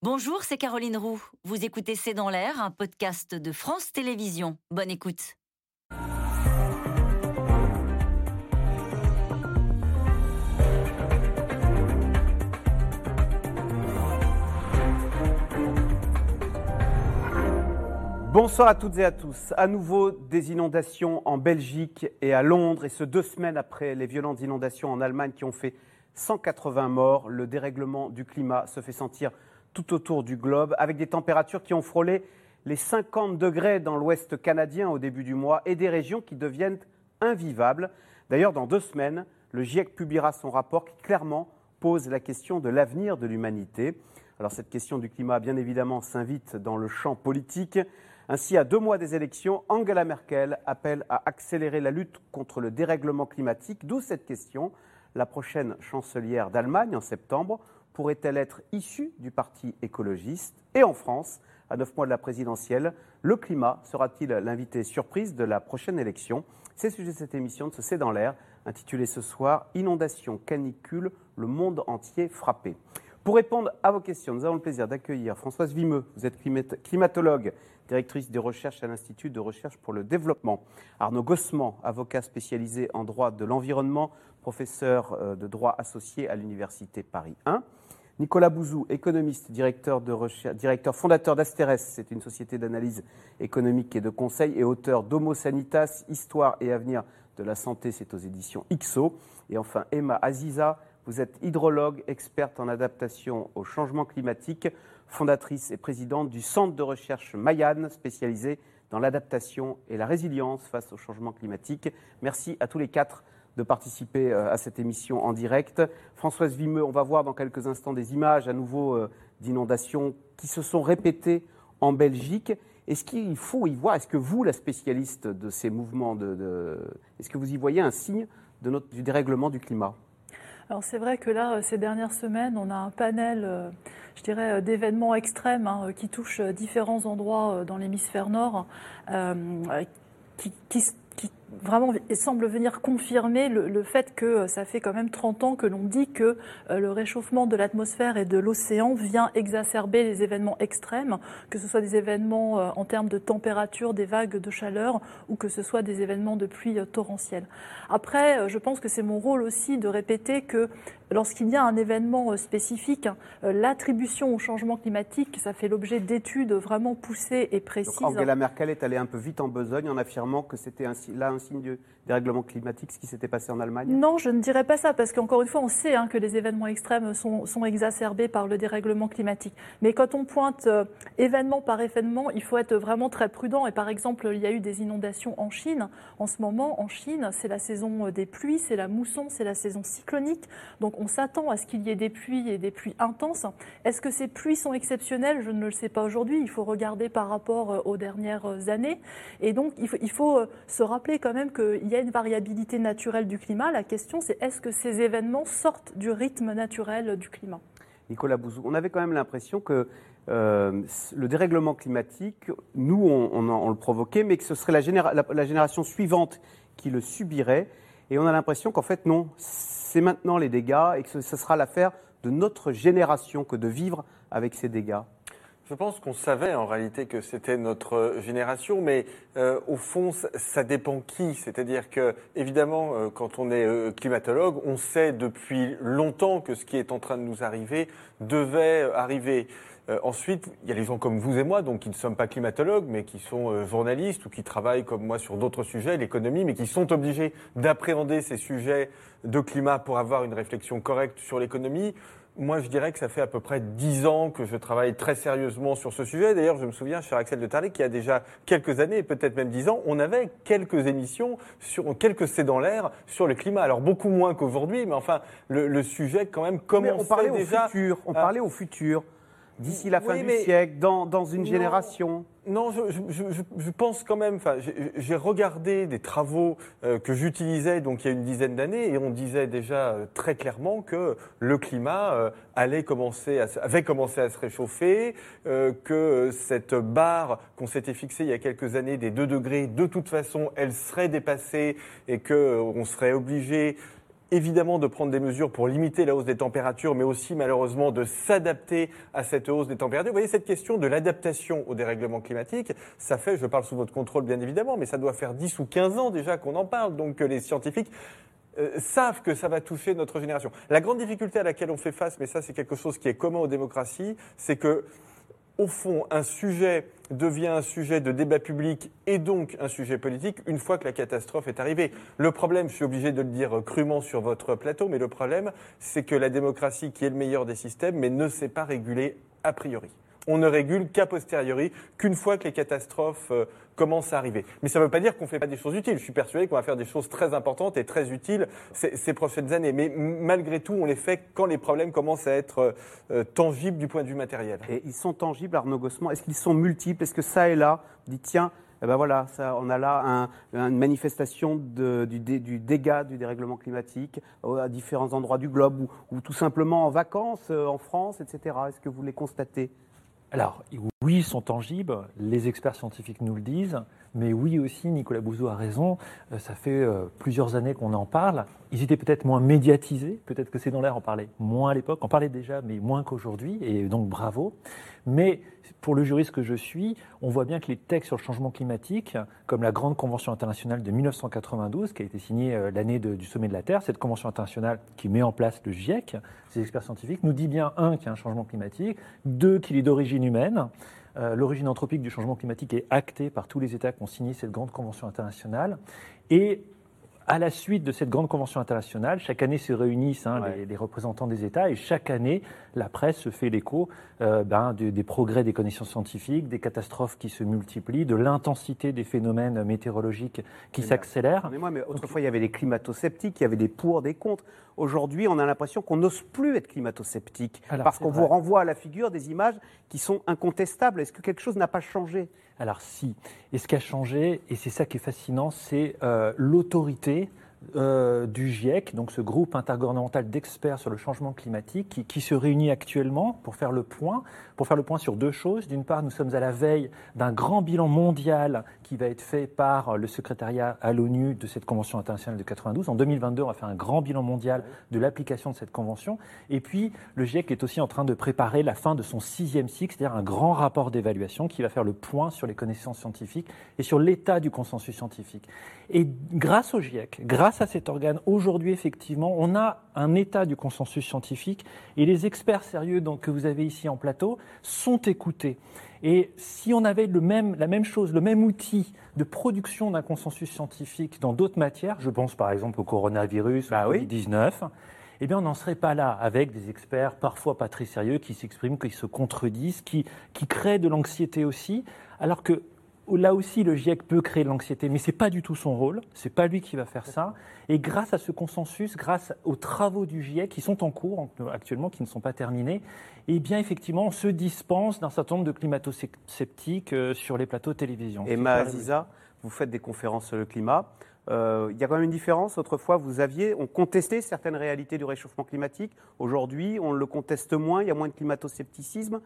Bonjour, c'est Caroline Roux. Vous écoutez C'est dans l'air, un podcast de France Télévisions. Bonne écoute. Bonsoir à toutes et à tous. À nouveau des inondations en Belgique et à Londres, et ce deux semaines après les violentes inondations en Allemagne qui ont fait 180 morts. Le dérèglement du climat se fait sentir tout autour du globe, avec des températures qui ont frôlé les 50 degrés dans l'ouest canadien au début du mois et des régions qui deviennent invivables. D'ailleurs, dans deux semaines, le GIEC publiera son rapport qui clairement pose la question de l'avenir de l'humanité. Alors cette question du climat, bien évidemment, s'invite dans le champ politique. Ainsi, à deux mois des élections, Angela Merkel appelle à accélérer la lutte contre le dérèglement climatique, d'où cette question. La prochaine chancelière d'Allemagne en septembre pourrait-elle être issue du Parti écologiste Et en France, à neuf mois de la présidentielle, le climat sera-t-il l'invité surprise de la prochaine élection C'est le sujet de cette émission de ce C'est dans l'air, intitulée ce soir Inondation, canicule, le monde entier frappé. Pour répondre à vos questions, nous avons le plaisir d'accueillir Françoise Vimeux. Vous êtes climatologue, directrice des recherches à l'Institut de recherche pour le développement. Arnaud Gossement, avocat spécialisé en droit de l'environnement, professeur euh, de droit associé à l'Université Paris 1. Nicolas Bouzou, économiste, directeur, fondateur d'Asteres, c'est une société d'analyse économique et de conseil, et auteur d'Homo Sanitas, Histoire et avenir de la santé, c'est aux éditions IXO. Et enfin, Emma Aziza, vous êtes hydrologue, experte en adaptation au changement climatique, fondatrice et présidente du Centre de recherche Mayan, spécialisé dans l'adaptation et la résilience face au changement climatique. Merci à tous les quatre de participer euh, à cette émission en direct. Françoise Vimeux, on va voir dans quelques instants des images à nouveau euh, d'inondations qui se sont répétées en Belgique. Est-ce qu'il faut y voir, est-ce que vous, la spécialiste de ces mouvements, de, est-ce que vous y voyez un signe de notre, du dérèglement du climat? Alors c'est vrai que là, euh, ces dernières semaines, on a un panel, je dirais, d'événements extrêmes hein, qui touchent différents endroits dans l'hémisphère nord, qui, qui, vraiment semble venir confirmer le, fait que euh, ça fait quand même 30 ans que l'on dit que euh, le réchauffement de l'atmosphère et de l'océan vient exacerber les événements extrêmes, que ce soit des événements euh, en termes de température, des vagues de chaleur ou que ce soit des événements de pluie torrentielle. Après, je pense que c'est mon rôle aussi de répéter que lorsqu'il y a un événement spécifique, l'attribution au changement climatique, ça fait l'objet d'études vraiment poussées et précises. Donc Angela Merkel est allée un peu vite en besogne en affirmant que c'était là un signe de dérèglement climatique, ce qui s'était passé en Allemagne? Non, je ne dirais pas ça, parce qu'encore une fois, on sait hein, que les événements extrêmes sont, exacerbés par le dérèglement climatique. Mais quand on pointe euh, événement par événement, il faut être vraiment très prudent. Et par exemple, il y a eu des inondations en Chine. En ce moment, en Chine, c'est la saison euh, des pluies, c'est la mousson, c'est la saison cyclonique. Donc on s'attend à ce qu'il y ait des pluies et des pluies intenses. Est-ce que ces pluies sont exceptionnelles? Je ne le sais pas aujourd'hui. Il faut regarder par rapport euh, aux dernières années. Et donc il faut, il faut se rappeler quand même qu'il y a une variabilité naturelle du climat? La question, c'est est-ce que ces événements sortent du rythme naturel du climat? Nicolas Bouzou, on avait quand même l'impression que euh, le dérèglement climatique, nous, on, le provoquait, mais que ce serait la, la, génération suivante qui le subirait. Et on a l'impression qu'en fait, non, c'est maintenant les dégâts et que ce sera l'affaire de notre génération que de vivre avec ces dégâts. Je pense qu'on savait en réalité que c'était notre génération, mais euh, au fond, ça, dépend qui. C'est-à-dire que, évidemment, euh, quand on est euh, climatologue, on sait depuis longtemps que ce qui est en train de nous arriver devait arriver. ensuite, il y a les gens comme vous et moi, donc qui ne sommes pas climatologues, mais qui sont journalistes ou qui travaillent comme moi sur d'autres sujets, l'économie, mais qui sont obligés d'appréhender ces sujets de climat pour avoir une réflexion correcte sur l'économie moi, je dirais que ça fait à peu près dix ans que je travaille très sérieusement sur ce sujet. D'ailleurs, je me souviens, cher Axel de Tarlet, qu'il y a déjà quelques années, peut-être même dix ans, on avait quelques émissions, sur quelques C'est dans l'air sur le climat. Alors, beaucoup moins qu'aujourd'hui, mais enfin, le, sujet, quand même, commençait on parlait déjà... Au futur, on parlait au futur d'ici la fin du siècle, dans, dans une génération Non, je, je, je, pense quand même. Enfin, j'ai regardé des travaux euh, que j'utilisais donc il y a une dizaine d'années et on disait déjà euh, très clairement que le climat euh, allait commencer à, avait commencé à se réchauffer, que cette barre qu'on s'était fixée il y a quelques années des 2 degrés, de toute façon, elle serait dépassée et que on serait obligé évidemment de prendre des mesures pour limiter la hausse des températures, mais aussi malheureusement de s'adapter à cette hausse des températures. Vous voyez, cette question de l'adaptation au dérèglement climatique, ça fait, je parle sous votre contrôle bien évidemment, mais ça doit faire 10 ou 15 ans déjà qu'on en parle, donc que les scientifiques euh, savent que ça va toucher notre génération. La grande difficulté à laquelle on fait face, mais ça c'est quelque chose qui est commun aux démocraties, c'est que au fond, un sujet devient un sujet de débat public et donc un sujet politique une fois que la catastrophe est arrivée. Le problème, je suis obligé de le dire crûment sur votre plateau, mais le problème, c'est que la démocratie, qui est le meilleur des systèmes, mais ne s'est pas régulée a priori on ne régule qu'a posteriori, qu'une fois que les catastrophes euh, commencent à arriver. Mais ça ne veut pas dire qu'on ne fait pas des choses utiles. Je suis persuadé qu'on va faire des choses très importantes et très utiles ces, prochaines années. Mais malgré tout, on les fait quand les problèmes commencent à être euh, euh, tangibles du point de vue matériel. Et ils sont tangibles, Arnaud Gossement Est-ce qu'ils sont multiples? Est-ce que ça et là, on dit tiens, eh ben voilà, on a là une manifestation du, du, dégât du dérèglement climatique à différents endroits du globe ou, ou tout simplement en vacances en France, etc. Est-ce que vous les constatez? Alors, oui, ils sont tangibles, les experts scientifiques nous le disent, mais oui aussi, Nicolas Bouzou a raison, euh, ça fait euh, plusieurs années qu'on en parle. Ils étaient peut-être moins médiatisés, peut-être que c'est dans l'air, on parlait moins à l'époque, on parlait déjà, mais moins qu'aujourd'hui, et donc bravo. Mais pour le juriste que je suis, on voit bien que les textes sur le changement climatique, comme la Grande Convention internationale de 1992, qui a été signée euh, l'année du sommet de la Terre, cette convention internationale qui met en place le GIEC, ces experts scientifiques, nous dit bien, un, qu'il y a un changement climatique, deux, qu'il est d'origine humaine, euh, l'origine anthropique du changement climatique est actée par tous les États qui ont signé cette grande convention internationale. Et à la suite de cette grande convention internationale, chaque année se réunissent hein, les, représentants des États et chaque année, la presse se fait l'écho euh, ben, des progrès des connaissances scientifiques, des catastrophes qui se multiplient, de l'intensité des phénomènes météorologiques qui s'accélèrent. Mais moi, mais autrefois, il y avait les climato-sceptiques, il y avait des pour, des contre. Aujourd'hui, on a l'impression qu'on n'ose plus être climato-sceptique parce qu'on vous renvoie à la figure des images qui sont incontestables. Est-ce que quelque chose n'a pas changé? Alors si. Et ce qui a changé, et c'est ça qui est fascinant, c'est euh, l'autorité euh, du GIEC, donc ce groupe intergouvernemental d'experts sur le changement climatique, qui, se réunit actuellement pour faire le point, pour faire le point sur deux choses. D'une part, nous sommes à la veille d'un grand bilan mondial qui va être fait par le secrétariat à l'ONU de cette convention internationale de 92. En 2022, on va faire un grand bilan mondial de l'application de cette convention. Et puis, le GIEC est aussi en train de préparer la fin de son sixième cycle, c'est-à-dire un grand rapport d'évaluation qui va faire le point sur les connaissances scientifiques et sur l'état du consensus scientifique. Et grâce au GIEC, grâce à cet organe, aujourd'hui, effectivement, on a un état du consensus scientifique et les experts sérieux donc, que vous avez ici en plateau sont écoutés. Et si on avait le même, la même chose, le même outil de production d'un consensus scientifique dans d'autres matières, je pense par exemple au coronavirus, bah au Covid-19, eh bien, on n'en serait pas là avec des experts parfois pas très sérieux qui s'expriment, qui se contredisent, qui, qui créent de l'anxiété aussi, alors que là aussi, le GIEC peut créer de l'anxiété, mais ce n'est pas du tout son rôle, ce n'est pas lui qui va faire ça. Et grâce à ce consensus, grâce aux travaux du GIEC qui sont en cours actuellement, qui ne sont pas terminés, eh bien, effectivement, on se dispense d'un certain nombre de climato-sceptiques euh, sur les plateaux de télévision. Et Aziza, vous faites des conférences sur le climat. Euh, il y a quand même une différence. Autrefois, vous aviez, on contestait certaines réalités du réchauffement climatique. Aujourd'hui, on le conteste moins. Il y a moins de climato-scepticisme.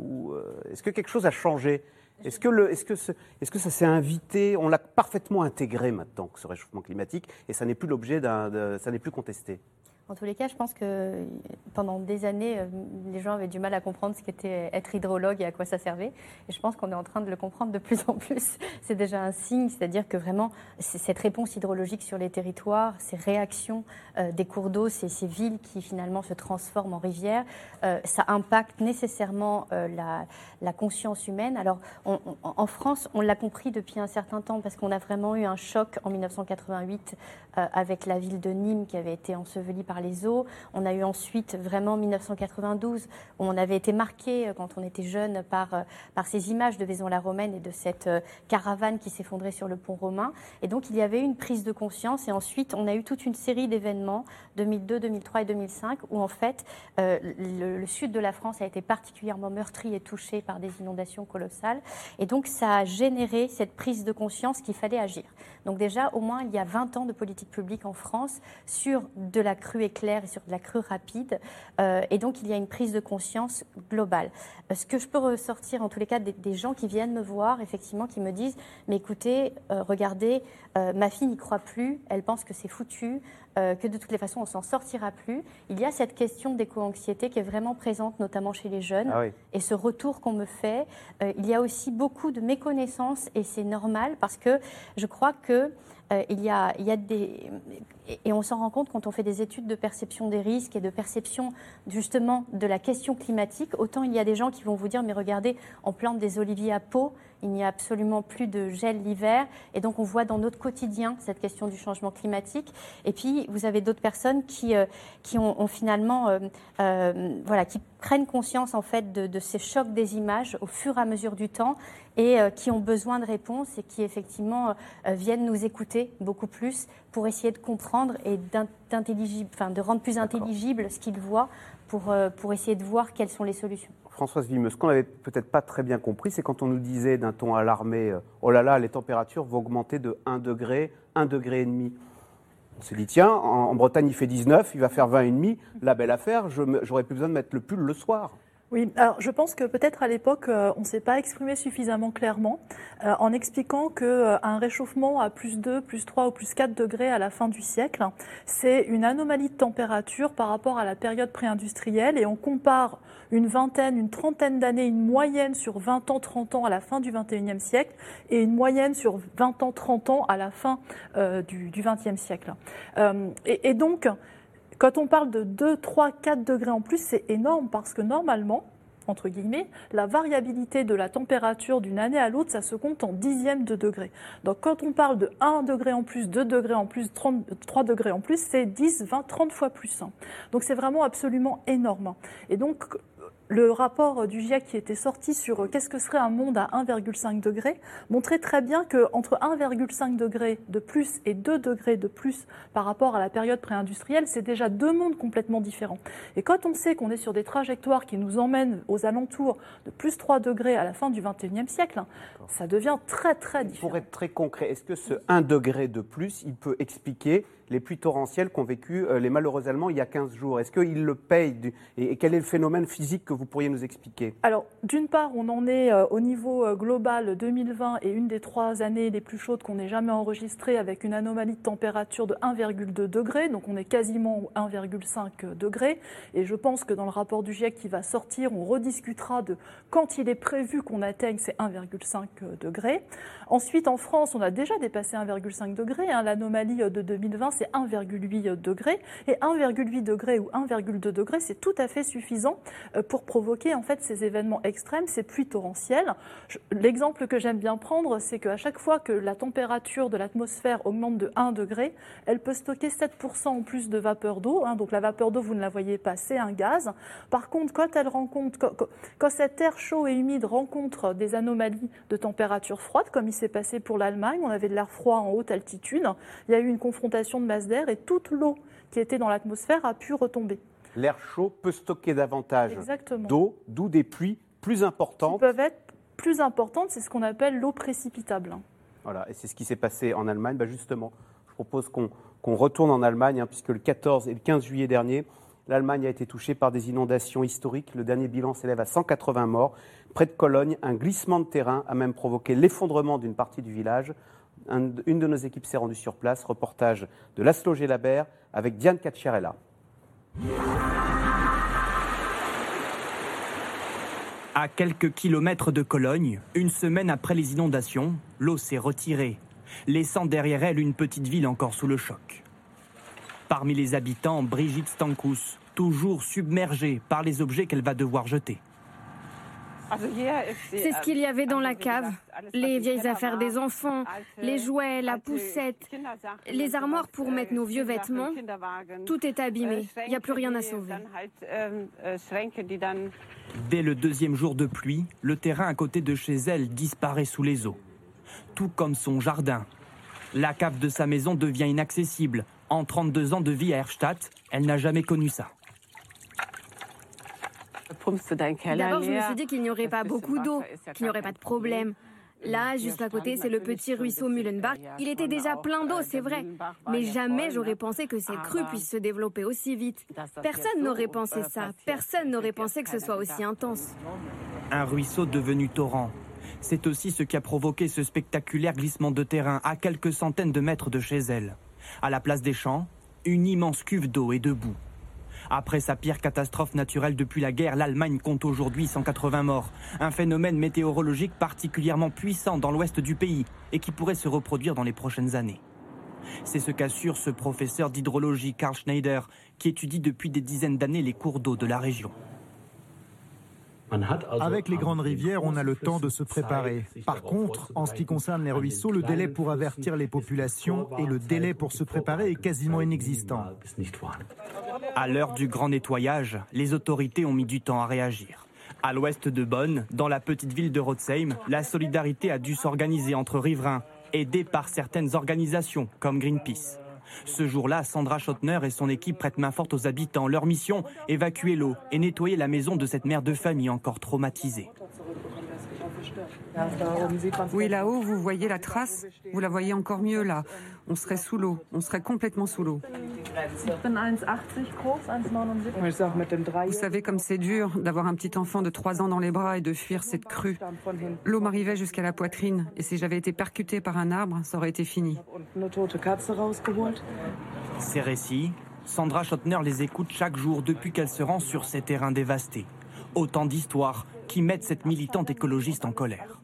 Euh, est-ce que quelque chose a changé? Est-ce que, est que, est que, ça s'est invité On l'a parfaitement intégré maintenant, ce réchauffement climatique, et ça n'est plus l'objet d'un. ça n'est plus contesté? En tous les cas, je pense que pendant des années, euh, les gens avaient du mal à comprendre ce qu'était être hydrologue et à quoi ça servait. Et je pense qu'on est en train de le comprendre de plus en plus. C'est déjà un signe, c'est-à-dire que vraiment, cette réponse hydrologique sur les territoires, ces réactions euh, des cours d'eau, ces, villes qui finalement se transforment en rivières, euh, ça impacte nécessairement la, conscience humaine. Alors, en France, on l'a compris depuis un certain temps parce qu'on a vraiment eu un choc en 1988 avec la ville de Nîmes qui avait été ensevelie par les eaux. On a eu ensuite vraiment 1992 où on avait été marqué euh, quand on était jeune par, euh, par ces images de Vaison-la-Romaine et de cette euh, caravane qui s'effondrait sur le pont romain. Et donc il y avait une prise de conscience et ensuite on a eu toute une série d'événements 2002, 2003 et 2005 où en fait le, sud de la France a été particulièrement meurtri et touché par des inondations colossales. Et donc ça a généré cette prise de conscience qu'il fallait agir. Donc déjà au moins il y a 20 ans de politique publique en France sur de la cruauté crue éclair et sur de la crue rapide. Euh, et donc, il y a une prise de conscience globale. Euh, ce que je peux ressortir, en tous les cas, des, des, gens qui viennent me voir, effectivement, qui me disent, mais écoutez, euh, regardez, ma fille n'y croit plus, elle pense que c'est foutu, que de toutes les façons, on s'en sortira plus. Il y a cette question d'éco-anxiété qui est vraiment présente, notamment chez les jeunes. Ah oui. Et ce retour qu'on me fait, il y a aussi beaucoup de méconnaissance et c'est normal parce que je crois que euh, et on s'en rend compte quand on fait des études de perception des risques et de perception justement de la question climatique. Autant il y a des gens qui vont vous dire mais regardez, on plante des oliviers à peau, il n'y a absolument plus de gel l'hiver et donc on voit dans notre quotidien cette question du changement climatique. Et puis vous avez d'autres personnes qui euh, qui ont, ont finalement euh, euh, voilà qui prennent conscience en fait de, de, ces chocs des images au fur et à mesure du temps et qui ont besoin de réponses et qui effectivement viennent nous écouter beaucoup plus pour essayer de comprendre et enfin, de rendre plus intelligible ce qu'ils voient pour, pour essayer de voir quelles sont les solutions. Françoise Vimeux, ce qu'on n'avait peut-être pas très bien compris, c'est quand on nous disait d'un ton alarmé, euh, oh là là, les températures vont augmenter de 1 degré, 1 degré et demi. On s'est dit, tiens, en, Bretagne il fait 19, il va faire 20 et demi, la belle affaire, j'aurais plus besoin de mettre le pull le soir. Oui, alors je pense que peut-être à l'époque, euh, on ne s'est pas exprimé suffisamment clairement euh, en expliquant qu'un euh, réchauffement à plus 2, plus 3 ou plus 4 degrés à la fin du siècle, c'est une anomalie de température par rapport à la période pré-industrielle et on compare une vingtaine, une trentaine d'années, une moyenne sur 20 ans, 30 ans à la fin du 21e siècle et une moyenne sur 20 ans, 30 ans à la fin du, du 20e siècle. Et donc, quand on parle de 2, 3, 4 degrés en plus, c'est énorme parce que normalement, entre guillemets, la variabilité de la température d'une année à l'autre, ça se compte en dixièmes de degrés. Donc quand on parle de 1 degré en plus, 2 degrés en plus, 30, 3 degrés en plus, c'est 10, 20, 30 fois plus. Donc c'est vraiment absolument énorme. Et donc le rapport du GIEC qui était sorti sur qu'est-ce que serait un monde à 1,5 degré montrait très bien qu'entre 1,5 degré de plus et 2 degrés de plus par rapport à la période pré-industrielle, c'est déjà deux mondes complètement différents. Et quand on sait qu'on est sur des trajectoires qui nous emmènent aux alentours de plus 3 degrés à la fin du 21e siècle, ça devient très très différent. Pour être très concret, est-ce que ce 1 degré de plus, il peut expliquer les pluies torrentielles qu'ont vécu les malheureux Allemands il y a 15 jours Est-ce qu'ils le payent. Et quel est le phénomène physique que vous pourriez nous expliquer? Alors, d'une part, on en est euh, au niveau euh, global 2020 et une des trois années les plus chaudes qu'on ait jamais enregistrées avec une anomalie de température de 1,2 degré, donc on est quasiment 1,5 degré. Et je pense que dans le rapport du GIEC qui va sortir, on rediscutera de quand il est prévu qu'on atteigne ces 1,5 degrés. Ensuite, en France, on a déjà dépassé 1,5 degré. Hein. L'anomalie de 2020, c'est 1,8 degré. Et 1,8 degré ou 1,2 degré, c'est tout à fait suffisant euh, pour provoquer en fait ces événements extrêmes, ces pluies torrentielles. L'exemple que j'aime bien prendre, c'est qu'à chaque fois que la température de l'atmosphère augmente de 1 degré, elle peut stocker 7% en plus de vapeur d'eau. Hein. Donc la vapeur d'eau, vous ne la voyez pas, c'est un gaz. Par contre, quand elle rencontre, quand, quand air chaud et humide rencontre des anomalies de température froide, comme il s'est passé pour l'Allemagne, on avait de l'air froid en haute altitude, il y a eu une confrontation de masse d'air et toute l'eau qui était dans l'atmosphère a pu retomber. L'air chaud peut stocker davantage d'eau, d'où des pluies plus importantes. Qui peuvent être plus importantes, c'est ce qu'on appelle l'eau précipitable. Voilà, et c'est ce qui s'est passé en Allemagne. Ben justement, je propose qu'on qu retourne en Allemagne, hein, puisque le 14 et le 15 juillet dernier, l'Allemagne a été touchée par des inondations historiques. Le dernier bilan s'élève à 180 morts. Près de Cologne, un glissement de terrain a même provoqué l'effondrement d'une partie du village. Un, une de nos équipes s'est rendue sur place. Reportage de Laszlo Gelabert avec Diane Cacciarella. À quelques kilomètres de Cologne, une semaine après les inondations, l'eau s'est retirée, laissant derrière elle une petite ville encore sous le choc. Parmi les habitants, Brigitte Stankus, toujours submergée par les objets qu'elle va devoir jeter. C'est ce qu'il y avait dans la cave. Les vieilles affaires des enfants, les jouets, la poussette, les armoires pour mettre nos vieux vêtements. Tout est abîmé. Il n'y a plus rien à sauver. Dès le deuxième jour de pluie, le terrain à côté de chez elle disparaît sous les eaux. Tout comme son jardin. La cave de sa maison devient inaccessible. En 32 ans de vie à Erstadt, elle n'a jamais connu ça. D'abord, je me suis dit qu'il n'y aurait pas beaucoup d'eau, qu'il n'y aurait pas de problème. Là, juste à côté, c'est le petit ruisseau Mühlenbach. Il était déjà plein d'eau, c'est vrai. Mais jamais j'aurais pensé que cette crue puisse se développer aussi vite. Personne n'aurait pensé ça. Personne n'aurait pensé que ce soit aussi intense. Un ruisseau devenu torrent. C'est aussi ce qui a provoqué ce spectaculaire glissement de terrain à quelques centaines de mètres de chez elle. À la place des champs, une immense cuve d'eau et de boue. Après sa pire catastrophe naturelle depuis la guerre, l'Allemagne compte aujourd'hui 180 morts. Un phénomène météorologique particulièrement puissant dans l'ouest du pays et qui pourrait se reproduire dans les prochaines années. C'est ce qu'assure ce professeur d'hydrologie Karl Schneider, qui étudie depuis des dizaines d'années les cours d'eau de la région. Avec les grandes rivières, on a le temps de se préparer. Par contre, en ce qui concerne les ruisseaux, le délai pour avertir les populations et le délai pour se préparer est quasiment inexistant. À l'heure du grand nettoyage, les autorités ont mis du temps à réagir. À l'ouest de Bonn, dans la petite ville de Rotsheim, la solidarité a dû s'organiser entre riverains, aidés par certaines organisations comme Greenpeace. Ce jour-là, Sandra Schottner et son équipe prêtent main forte aux habitants. Leur mission, évacuer l'eau et nettoyer la maison de cette mère de famille encore traumatisée. Oui, là-haut, vous voyez la trace Vous la voyez encore mieux là. On serait sous l'eau, on serait complètement sous l'eau. Vous savez comme c'est dur d'avoir un petit enfant de 3 ans dans les bras et de fuir cette crue. L'eau m'arrivait jusqu'à la poitrine et si j'avais été percutée par un arbre, ça aurait été fini. Ces récits, Sandra Schottner les écoute chaque jour depuis qu'elle se rend sur ces terrains dévastés. Autant d'histoires qui mettent cette militante écologiste en colère.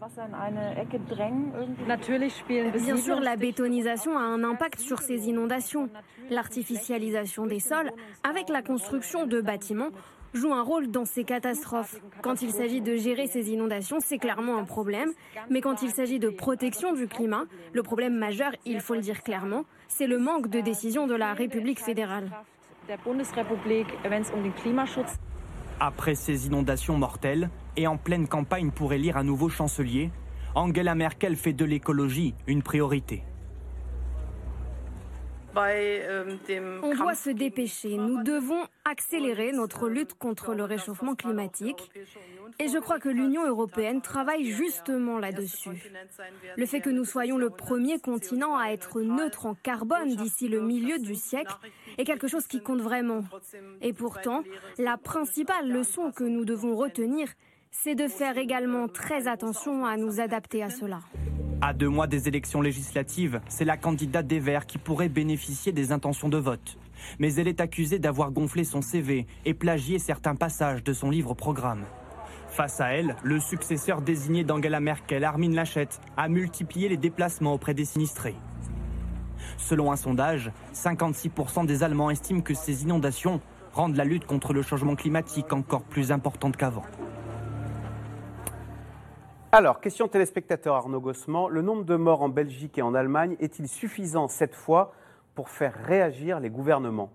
Bien sûr, la bétonisation a un impact sur ces inondations. L'artificialisation des sols, avec la construction de bâtiments, joue un rôle dans ces catastrophes. Quand il s'agit de gérer ces inondations, c'est clairement un problème. Mais quand il s'agit de protection du climat, le problème majeur, il faut le dire clairement, c'est le manque de décision de la République fédérale. Après ces inondations mortelles, et en pleine campagne pour élire un nouveau chancelier, Angela Merkel fait de l'écologie une priorité. On doit se dépêcher. Nous devons accélérer notre lutte contre le réchauffement climatique. Et je crois que l'Union européenne travaille justement là-dessus. Le fait que nous soyons le premier continent à être neutre en carbone d'ici le milieu du siècle est quelque chose qui compte vraiment. Et pourtant, la principale leçon que nous devons retenir, c'est de faire également très attention à nous adapter à cela. À deux mois des élections législatives, c'est la candidate des Verts qui pourrait bénéficier des intentions de vote. Mais elle est accusée d'avoir gonflé son CV et plagié certains passages de son livre programme. Face à elle, le successeur désigné d'Angela Merkel, Armin Laschet, a multiplié les déplacements auprès des sinistrés. Selon un sondage, 56% des Allemands estiment que ces inondations rendent la lutte contre le changement climatique encore plus importante qu'avant. Alors, question téléspectateur Arnaud Gossement. Le nombre de morts en Belgique et en Allemagne est-il suffisant cette fois pour faire réagir les gouvernements?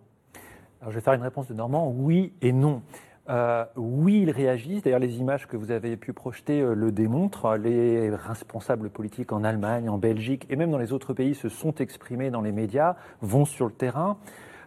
Alors, Je vais faire une réponse de Normand, oui et non. Euh, oui, ils réagissent. D'ailleurs, les images que vous avez pu projeter euh, le démontrent. Les responsables politiques en Allemagne, en Belgique et même dans les autres pays se sont exprimés dans les médias, vont sur le terrain.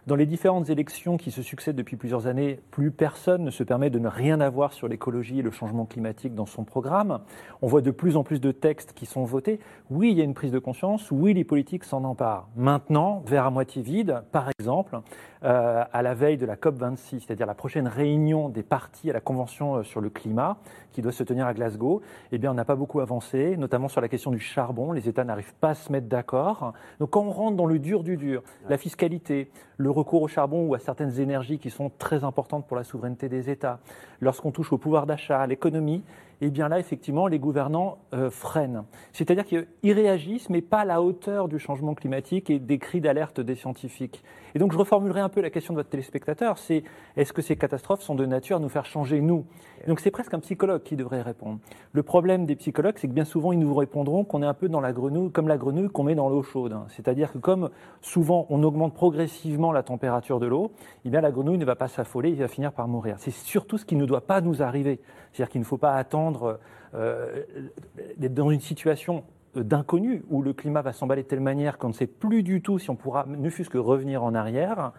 Dans les différentes élections qui se succèdent depuis plusieurs années, plus personne ne se permet de ne rien avoir sur l'écologie et le changement climatique dans son programme. On voit de plus en plus de textes qui sont votés. Oui, il y a une prise de conscience. Oui, les politiques s'en emparent. Maintenant, vers à moitié vide, par exemple, euh, à la veille de la COP26, c'est-à-dire la prochaine réunion des partis à la Convention euh, sur le climat, qui doit se tenir à Glasgow, eh bien, on n'a pas beaucoup avancé, notamment sur la question du charbon. Les États n'arrivent pas à se mettre d'accord. Donc, quand on rentre dans le dur du dur, la fiscalité, le recours au charbon ou à certaines énergies qui sont très importantes pour la souveraineté des États, lorsqu'on touche au pouvoir d'achat, à l'économie, eh bien là, effectivement, les gouvernants euh, freinent. C'est-à-dire qu'ils réagissent, mais pas à la hauteur du changement climatique et des cris d'alerte des scientifiques. Et donc, je reformulerai un peu la question de votre téléspectateur, c'est est-ce que ces catastrophes sont de nature à nous faire changer, nous? Donc, c'est presque un psychologue qui devrait répondre. Le problème des psychologues, c'est que bien souvent, ils nous répondront qu'on est un peu dans la grenouille, comme la grenouille qu'on met dans l'eau chaude. C'est-à-dire que comme souvent, on augmente progressivement la température de l'eau, eh bien, la grenouille ne va pas s'affoler, il va finir par mourir. C'est surtout ce qui ne doit pas nous arriver. C'est-à-dire qu'il ne faut pas attendre euh, d'être dans une situation d'inconnu où le climat va s'emballer de telle manière qu'on ne sait plus du tout si on pourra ne fût-ce que revenir en arrière.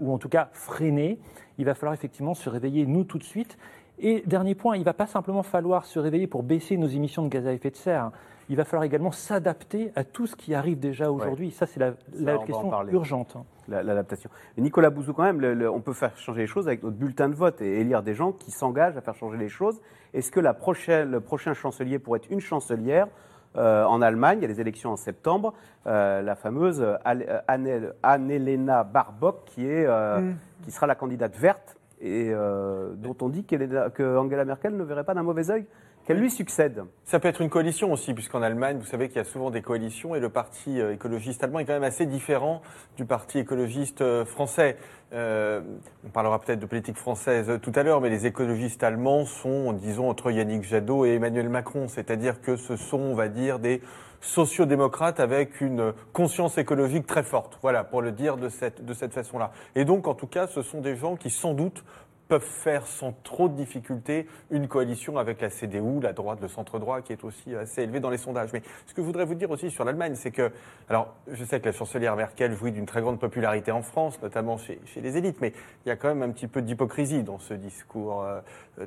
ou en tout cas freiner. Il va falloir effectivement se réveiller, nous, tout de suite. Et dernier point, il ne va pas simplement falloir se réveiller pour baisser nos émissions de gaz à effet de serre. Il va falloir également s'adapter à tout ce qui arrive déjà aujourd'hui. Ça, c'est la, question urgente. L'adaptation. Nicolas Bouzou, quand même, on peut faire changer les choses avec notre bulletin de vote et élire des gens qui s'engagent à faire changer les choses. Est-ce que la prochaine, le prochain chancelier pourrait être une chancelière euh, en Allemagne, il y a les élections en septembre, euh, la fameuse Anne-Helena Barbock qui, est, euh, mm. qui sera la candidate verte et dont on dit que Angela Merkel ne verrait pas d'un mauvais œil? Qu'elle lui succède. Ça peut être une coalition aussi, puisqu'en Allemagne, vous savez qu'il y a souvent des coalitions et le parti euh, écologiste allemand est quand même assez différent du parti écologiste euh, français. Euh, on parlera peut-être de politique française tout à l'heure, mais les écologistes allemands sont, disons, entre Yannick Jadot et Emmanuel Macron, c'est-à-dire que ce sont, on va dire, des sociodémocrates avec une conscience écologique très forte, voilà, pour le dire de cette, de cette façon-là. Et donc, en tout cas, ce sont des gens qui, sans doute, peuvent faire sans trop de difficulté une coalition avec la CDU, la droite, le centre-droit, qui est aussi assez élevé dans les sondages. Mais ce que je voudrais vous dire aussi sur l'Allemagne, c'est que, alors, je sais que la chancelière Merkel jouit d'une très grande popularité en France, notamment chez, les élites, mais il y a quand même un petit peu d'hypocrisie dans ce discours euh,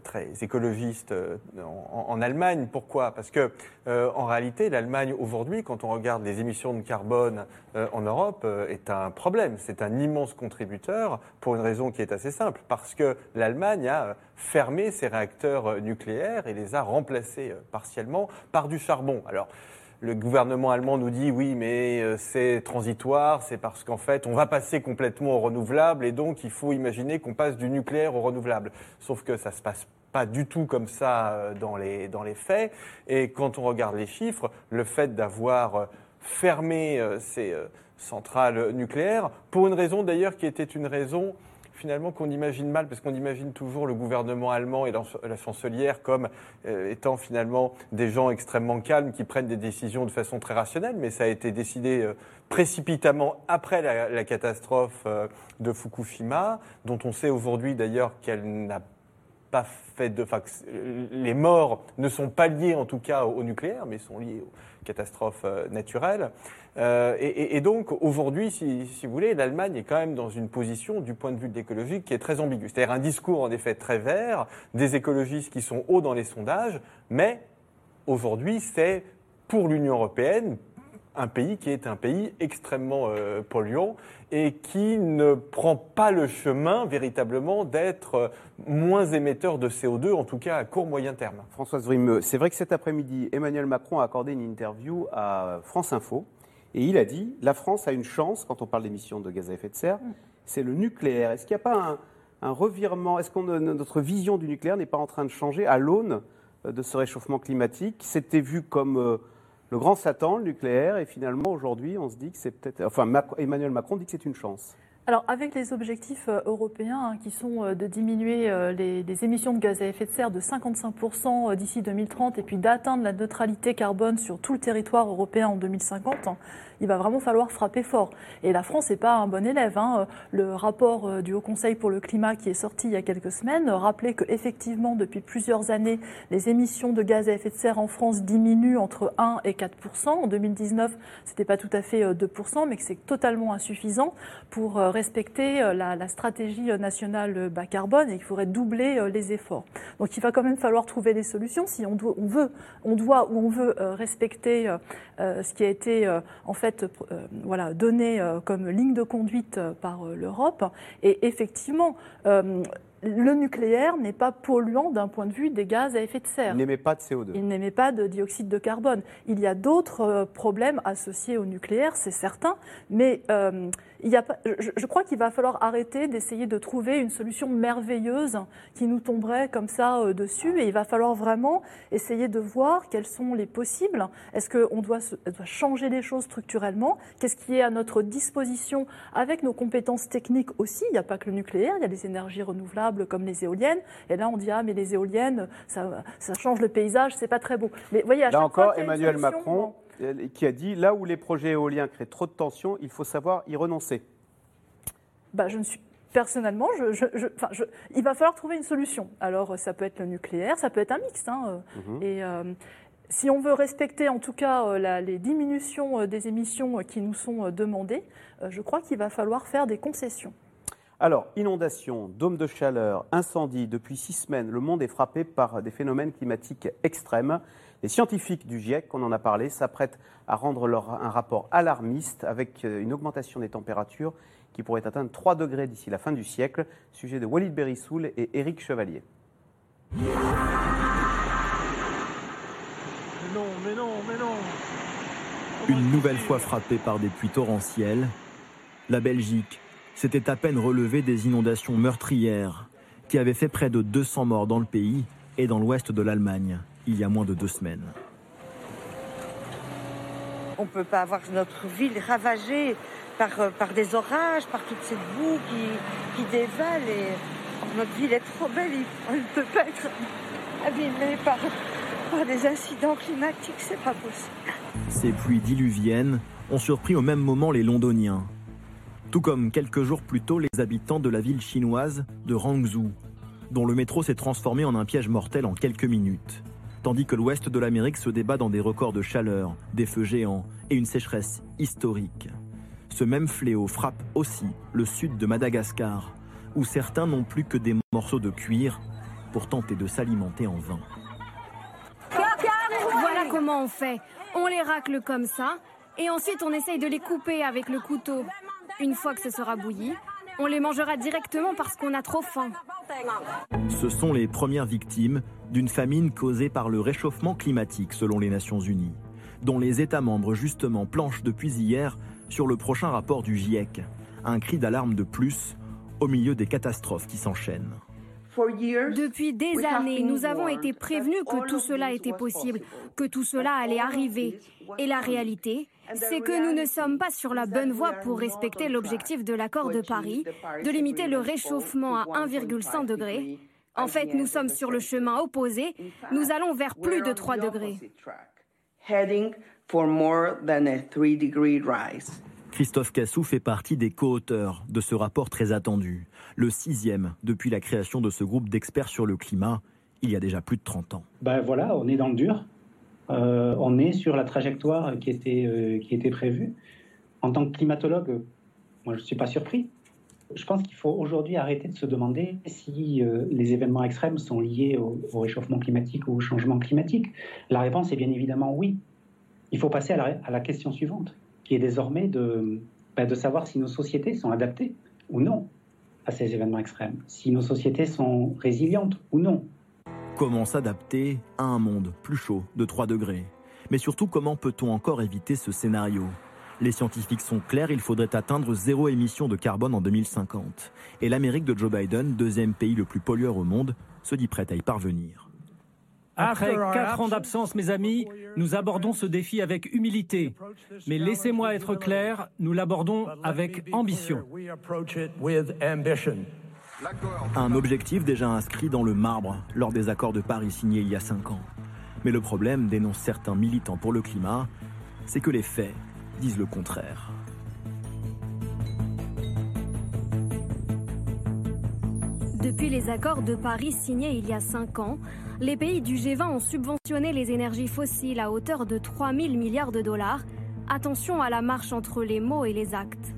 très écologiste euh, en, Allemagne. Pourquoi? Parce que, euh, en réalité, l'Allemagne aujourd'hui, quand on regarde les émissions de carbone en Europe, est un problème. C'est un immense contributeur pour une raison qui est assez simple, parce que l'Allemagne a fermé ses réacteurs euh, nucléaires et les a remplacés euh, partiellement par du charbon. Alors, le gouvernement allemand nous dit oui, mais euh, c'est transitoire, c'est parce qu'en fait, on va passer complètement au renouvelable et donc il faut imaginer qu'on passe du nucléaire au renouvelable. Sauf que ça se passe pas du tout comme ça dans les, dans les faits. Et quand on regarde les chiffres, le fait d'avoir fermé ces centrales nucléaires, pour une raison d'ailleurs qui était une raison finalement qu'on imagine mal, parce qu'on imagine toujours le gouvernement allemand et la chancelière comme euh, étant finalement des gens extrêmement calmes qui prennent des décisions de façon très rationnelle, mais ça a été décidé euh, précipitamment après la, catastrophe euh, de Fukushima, dont on sait aujourd'hui d'ailleurs qu'elle n'a pas fait de. Les morts ne sont pas liés en tout cas au nucléaire, mais sont liés aux catastrophes naturelles. Euh, et, donc aujourd'hui, si, vous voulez, l'Allemagne est quand même dans une position du point de vue de l'écologie qui est très ambiguë. C'est-à-dire un discours en effet très vert, des écologistes qui sont hauts dans les sondages, mais aujourd'hui c'est pour l'Union européenne un pays qui est un pays extrêmement euh, polluant et qui ne prend pas le chemin véritablement d'être euh, moins émetteur de CO2, en tout cas à court moyen terme. Françoise Vrimeux, c'est vrai que cet après-midi, Emmanuel Macron a accordé une interview à France Info et il a dit, la France a une chance, quand on parle d'émissions de gaz à effet de serre, c'est le nucléaire. Est-ce qu'il n'y a pas un, revirement? Est-ce que notre vision du nucléaire n'est pas en train de changer à l'aune euh, de ce réchauffement climatique? C'était vu comme euh, le grand Satan, le nucléaire, et finalement aujourd'hui, on se dit que c'est peut-être. Enfin, Emmanuel Macron dit que c'est une chance. Alors, avec les objectifs euh, européens hein, qui sont euh, de diminuer euh, les, émissions de gaz à effet de serre de 55% d'ici 2030 et puis d'atteindre la neutralité carbone sur tout le territoire européen en 2050, hein, il va vraiment falloir frapper fort. Et la France n'est pas un bon élève. Hein. Le rapport du Haut Conseil pour le climat qui est sorti il y a quelques semaines rappelait qu'effectivement, depuis plusieurs années, les émissions de gaz à effet de serre en France diminuent entre 1 et 4% En 2019, ce n'était pas tout à fait 2% mais que c'est totalement insuffisant pour respecter euh, la, stratégie nationale bas carbone et qu'il faudrait doubler euh, les efforts. Donc il va quand même falloir trouver des solutions si on, doit, on veut, on doit ou on veut euh, respecter ce qui a été en fait voilà, donné comme ligne de conduite par l'Europe. Et effectivement, le nucléaire n'est pas polluant d'un point de vue des gaz à effet de serre. Il n'émet pas de CO2. Il n'émet pas de dioxyde de carbone. Il y a d'autres problèmes associés au nucléaire, c'est certain, mais je, crois qu'il va falloir arrêter d'essayer de trouver une solution merveilleuse qui nous tomberait comme ça euh, dessus. Et il va falloir vraiment essayer de voir quels sont les possibles. Est-ce qu'on doit, doit, changer les choses structurellement? Qu'est-ce qui est à notre disposition avec nos compétences techniques aussi? Il n'y a pas que le nucléaire, il y a des énergies renouvelables comme les éoliennes. Et là, on dit ah mais les éoliennes, ça, ça change le paysage, c'est pas très beau. Mais voyez, là encore, Emmanuel Macron qui a dit là où les projets éoliens créent trop de tensions, il faut savoir y renoncer. Bah, je ne suis personnellement, je, il va falloir trouver une solution. Alors, ça peut être le nucléaire, ça peut être un mix. Hein, euh, mhm. Et euh, si on veut respecter en tout cas euh, les diminutions des émissions qui nous sont demandées, je crois qu'il va falloir faire des concessions. Alors, inondations, dôme de chaleur, incendie, depuis six semaines, le monde est frappé par des phénomènes climatiques extrêmes. Les scientifiques du GIEC, on en a parlé, s'apprêtent à rendre leur, un rapport alarmiste avec euh, une augmentation des températures qui pourrait atteindre 3 degrés d'ici la fin du siècle. Sujet de Walid Berissoul et Éric Chevalier. Mais non, mais non, mais non Une nouvelle fois frappée par des pluies torrentielles, la Belgique s'était à peine relevée des inondations meurtrières qui avaient fait près de 200 morts dans le pays et dans l'ouest de l'Allemagne il y a moins de deux semaines. On ne peut pas avoir notre ville ravagée par, euh, par des orages, par toute cette boue qui, qui dévale. Et notre ville est trop belle, elle ne peut pas être abîmée par, par des incidents climatiques, c'est pas possible. Ces pluies diluviennes ont surpris au même moment les Londoniens. Tout comme quelques jours plus tôt les habitants de la ville chinoise de Rangzhou, dont le métro s'est transformé en un piège mortel en quelques minutes tandis que l'ouest de l'Amérique se débat dans des records de chaleur, des feux géants et une sécheresse historique. Ce même fléau frappe aussi le sud de Madagascar, où certains n'ont plus que des morceaux de cuir pour tenter de s'alimenter en vain. Voilà comment on fait. On les racle comme ça, et ensuite on essaye de les couper avec le couteau. Une fois que ce sera bouilli, on les mangera directement parce qu'on a trop faim. Ce sont les premières victimes d'une famine causée par le réchauffement climatique selon les Nations Unies, dont les États membres justement planchent depuis hier sur le prochain rapport du GIEC. Un cri d'alarme de plus au milieu des catastrophes qui s'enchaînent. Depuis des années, nous avons été prévenus que tout cela était possible, que tout cela allait arriver. Et la réalité, c'est que nous ne sommes pas sur la bonne voie pour respecter l'objectif de l'accord de Paris, de limiter le réchauffement à 1,5 degré. En fait, nous sommes sur le chemin opposé. Nous allons vers plus de 3 degrés. Christophe Cassou fait partie des co-auteurs de ce rapport très attendu, le sixième depuis la création de ce groupe d'experts sur le climat, il y a déjà plus de 30 ans. Ben voilà, on est dans le dur. Euh, on est sur la trajectoire qui était, euh, qui était prévue. En tant que climatologue, moi je ne suis pas surpris. Je pense qu'il faut aujourd'hui arrêter de se demander si euh, les événements extrêmes sont liés au, réchauffement climatique ou au changement climatique. La réponse est bien évidemment oui. Il faut passer à la, question suivante, qui est désormais de, ben, de savoir si nos sociétés sont adaptées ou non à ces événements extrêmes, si nos sociétés sont résilientes ou non. Comment s'adapter à un monde plus chaud de 3 degrés Mais surtout, comment peut-on encore éviter ce scénario? Les scientifiques sont clairs, il faudrait atteindre zéro émission de carbone en 2050. Et l'Amérique de Joe Biden, deuxième pays le plus pollueur au monde, se dit prête à y parvenir. Après quatre ans d'absence, mes amis, nous abordons ce défi avec humilité. Mais laissez-moi être clair, nous l'abordons avec ambition. Un objectif déjà inscrit dans le marbre lors des accords de Paris signés il y a cinq ans. Mais le problème, dénoncent certains militants pour le climat, c'est que les faits disent le contraire. Depuis les accords de Paris signés il y a cinq ans, les pays du G20 ont subventionné les énergies fossiles à hauteur de 3 000 milliards de dollars. Attention à la marche entre les mots et les actes.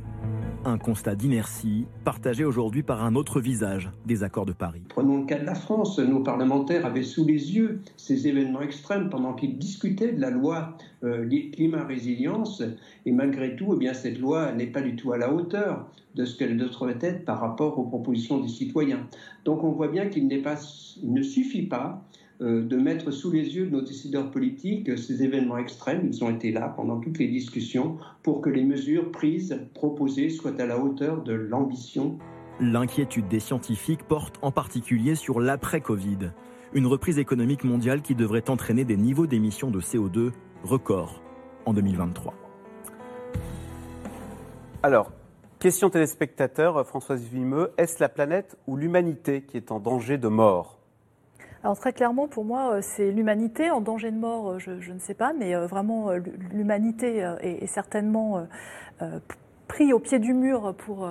Un constat d'inertie partagé aujourd'hui par un autre visage des accords de Paris. Prenons le cas de la France. Nos parlementaires avaient sous les yeux ces événements extrêmes pendant qu'ils discutaient de la loi euh, climat-résilience. Et malgré tout, eh bien, cette loi n'est pas du tout à la hauteur de ce qu'elle devrait être par rapport aux propositions des citoyens. Donc on voit bien qu'il ne suffit pas de mettre sous les yeux de nos décideurs politiques ces événements extrêmes. Ils ont été là pendant toutes les discussions pour que les mesures prises, proposées, soient à la hauteur de l'ambition. L'inquiétude des scientifiques porte en particulier sur l'après-Covid, une reprise économique mondiale qui devrait entraîner des niveaux d'émissions de CO2 records en 2023. Alors, question téléspectateur, Françoise Vimeux, est-ce la planète ou l'humanité qui est en danger de mort? Alors très clairement, pour moi, euh, c'est l'humanité en danger de mort, euh, je, ne sais pas, mais euh, vraiment l'humanité est, certainement pris au pied du mur pour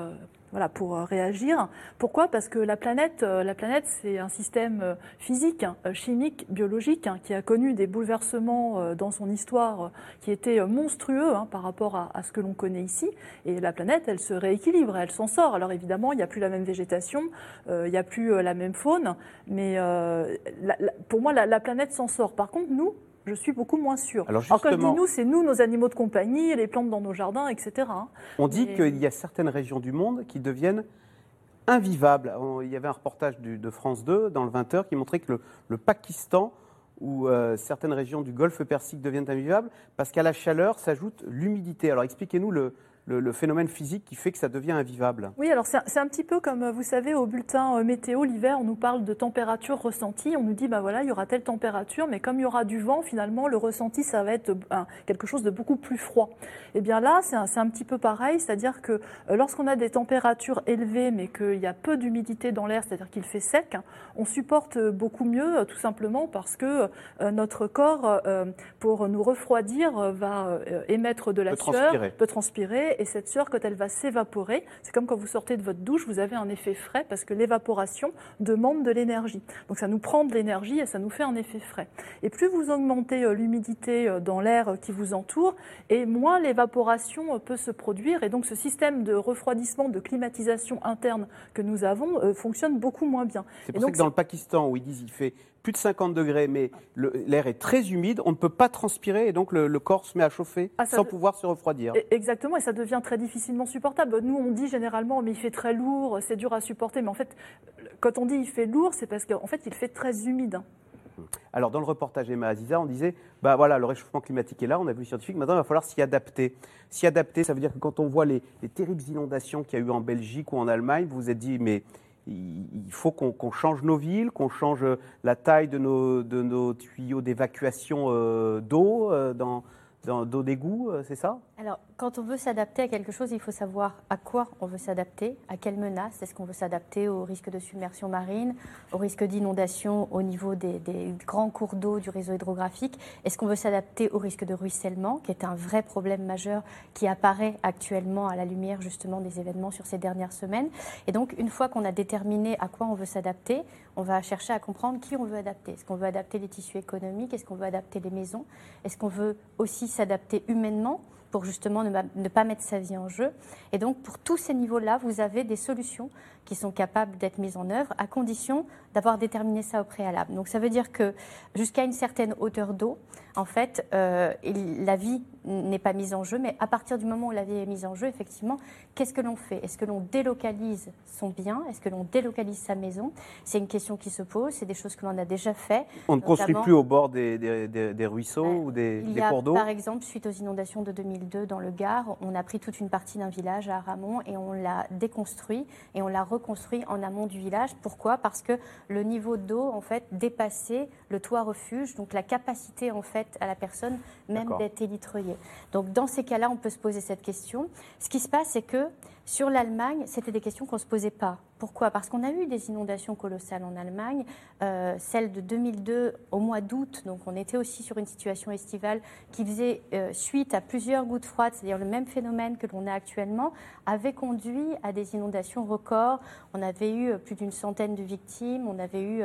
voilà, pour réagir. Pourquoi? Parce que la planète, la planète, c'est un système physique, hein, chimique, biologique, hein, qui a connu des bouleversements dans son histoire qui étaient monstrueux hein, par rapport à, ce que l'on connaît ici. Et la planète, elle se rééquilibre, elle s'en sort. Alors évidemment, il n'y a plus la même végétation, il n'y a plus la même faune, mais pour moi, la planète s'en sort. Par contre, nous, je suis beaucoup moins sûre. Alors, quand je dis nous, c'est nous, nos animaux de compagnie, les plantes dans nos jardins, etc. Hein. On dit qu'il y a certaines régions du monde qui deviennent invivables. Il y avait un reportage de France 2 dans le 20h qui montrait que le, Pakistan ou euh, certaines régions du Golfe Persique deviennent invivables parce qu'à la chaleur s'ajoute l'humidité. Alors expliquez-nous le, le, phénomène physique qui fait que ça devient invivable. Oui, alors c'est un petit peu comme vous savez au bulletin euh, météo l'hiver, on nous parle de température ressentie, on nous dit bah voilà il y aura telle température, mais comme il y aura du vent, finalement le ressenti ça va être euh, quelque chose de beaucoup plus froid. Et eh bien là c'est un, petit peu pareil, c'est-à-dire que euh, lorsqu'on a des températures élevées mais qu'il y a peu d'humidité dans l'air, c'est-à-dire qu'il fait sec, on supporte beaucoup mieux tout simplement parce que notre corps pour nous refroidir va émettre de la sueur, peut transpirer et cette sueur, quand elle va s'évaporer, c'est comme quand vous sortez de votre douche, vous avez un effet frais parce que l'évaporation demande de l'énergie. Donc ça nous prend de l'énergie et ça nous fait un effet frais. Et plus vous augmentez euh, l'humidité euh, dans l'air qui vous entoure, et moins l'évaporation euh, peut se produire. Et donc ce système de refroidissement, de climatisation interne que nous avons fonctionne beaucoup moins bien. C'est pour ça que dans le Pakistan, où ils disent il fait plus de 50 degrés, mais l'air est très humide, on ne peut pas transpirer et donc le, corps se met à chauffer ah, sans pouvoir se refroidir. E, exactement, et ça devient très difficilement supportable. Nous, on dit généralement, mais il fait très lourd, c'est dur à supporter, mais en fait, quand on dit il fait lourd, c'est parce qu'en fait, il fait très humide. Alors, dans le reportage Emma Aziza, on disait bah voilà, le réchauffement climatique est là, on a vu scientifique, maintenant il va falloir s'y adapter. S'y adapter, ça veut dire que quand on voit les, les terribles inondations qu'il y a eu en Belgique ou en Allemagne, vous vous êtes dit, mais il faut qu'on change nos villes, qu'on change la taille de nos, de nos tuyaux d'évacuation euh, d'eau euh, d'eau d'égout, euh, c'est ça? Alors, quand on veut s'adapter à quelque chose, il faut savoir à quoi on veut s'adapter, à quelle menace. Est-ce qu'on veut s'adapter au risque de submersion marine, au risque d'inondation au niveau des, grands cours d'eau du réseau hydrographique Est-ce qu'on veut s'adapter au risque de ruissellement, qui est un vrai problème majeur qui apparaît actuellement à la lumière justement des événements sur ces dernières semaines? Et donc, une fois qu'on a déterminé à quoi on veut s'adapter, on va chercher à comprendre qui on veut adapter. Est-ce qu'on veut adapter les tissus économiques? Est-ce qu'on veut adapter les maisons? Est-ce qu'on veut aussi s'adapter humainement? Pour justement ne, pas mettre sa vie en jeu. Et donc, pour tous ces niveaux-là, vous avez des solutions qui sont capables d'être mises en œuvre à condition d'avoir déterminé ça au préalable. Donc, ça veut dire que jusqu'à une certaine hauteur d'eau, en fait, euh, la vie n'est pas mise en jeu, mais à partir du moment où la vie est mise en jeu, effectivement, qu'est-ce que l'on fait? Est-ce que l'on délocalise son bien? Est-ce que l'on délocalise sa maison? C'est une question qui se pose, c'est des choses que l'on a déjà fait. On ne construit plus au bord des, des, ruisseaux ou des, cours d'eau? Par exemple, suite aux inondations de 2002 dans le Gard, on a pris toute une partie d'un village à Ramon et on l'a déconstruit et on l'a reconstruit en amont du village. Pourquoi? Parce que le niveau d'eau, en fait, dépassait le toit refuge, donc la capacité, en fait, à la personne même d'être élitreillée. Donc dans ces cas-là, on peut se poser cette question. Ce qui se passe, c'est que sur l'Allemagne, c'était des questions qu'on ne se posait pas. Pourquoi? Parce qu'on a eu des inondations colossales en Allemagne. Euh, celle de 2002 au mois d'août, donc on était aussi sur une situation estivale qui faisait euh, suite à plusieurs gouttes froides, c'est-à-dire le même phénomène que l'on a actuellement, avait conduit à des inondations records. On avait eu euh, plus d'une centaine de victimes, on avait eu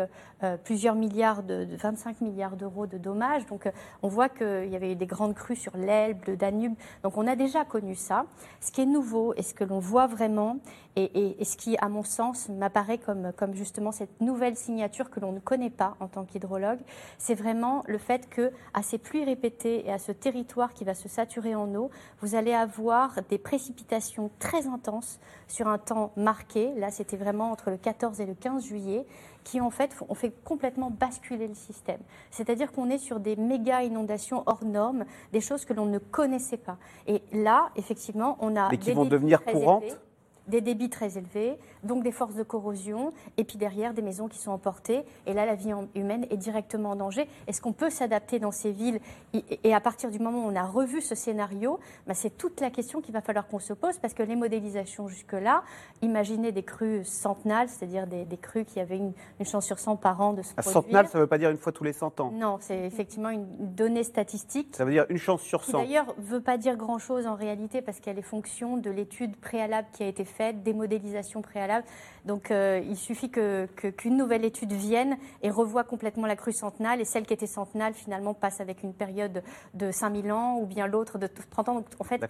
plusieurs milliards, de, 25 milliards d'euros de dommages. Donc on voit qu'il y avait eu des grandes crues sur l'Elbe, le Danube. Donc on a déjà connu ça. Ce qui est nouveau et ce que l'on voit vraiment, et, ce qui, à mon sens, m'apparaît comme, comme justement cette nouvelle signature que l'on ne connaît pas en tant qu'hydrologue, c'est vraiment le fait que, à ces pluies répétées et à ce territoire qui va se saturer en eau, vous allez avoir des précipitations très intenses sur un temps marqué. Là, c'était vraiment entre le 14 et le 15 juillet qui en fait ont fait complètement basculer le système. C'est-à-dire qu'on est sur des méga inondations hors normes, des choses que l'on ne connaissait pas. Et là, effectivement, on a Mais qui vont devenir courantes des débits très élevés, donc des forces de corrosion, et puis derrière des maisons qui sont emportées. Et là, la vie humaine est directement en danger. Est-ce qu'on peut s'adapter dans ces villes Et à partir du moment où on a revu ce scénario, bah, c'est toute la question qu'il va falloir qu'on se pose, parce que les modélisations jusque-là, imaginez des crues centenales, c'est-à-dire des, crues qui avaient une, chance sur 100 par an de se produire. Centenale, ça ne veut pas dire une fois tous les 100 ans. Non, c'est effectivement une donnée statistique. Ça veut dire une chance sur 100. D'ailleurs, ne veut pas dire grand-chose en réalité, parce qu'elle est fonction de l'étude préalable qui a été faite, des modélisations préalables. Donc euh, il suffit qu'une que, nouvelle étude vienne et revoie complètement la crue centenale, et celle qui était centenale finalement passe avec une période de 5000 ans, ou bien l'autre de 30 ans. Donc en fait,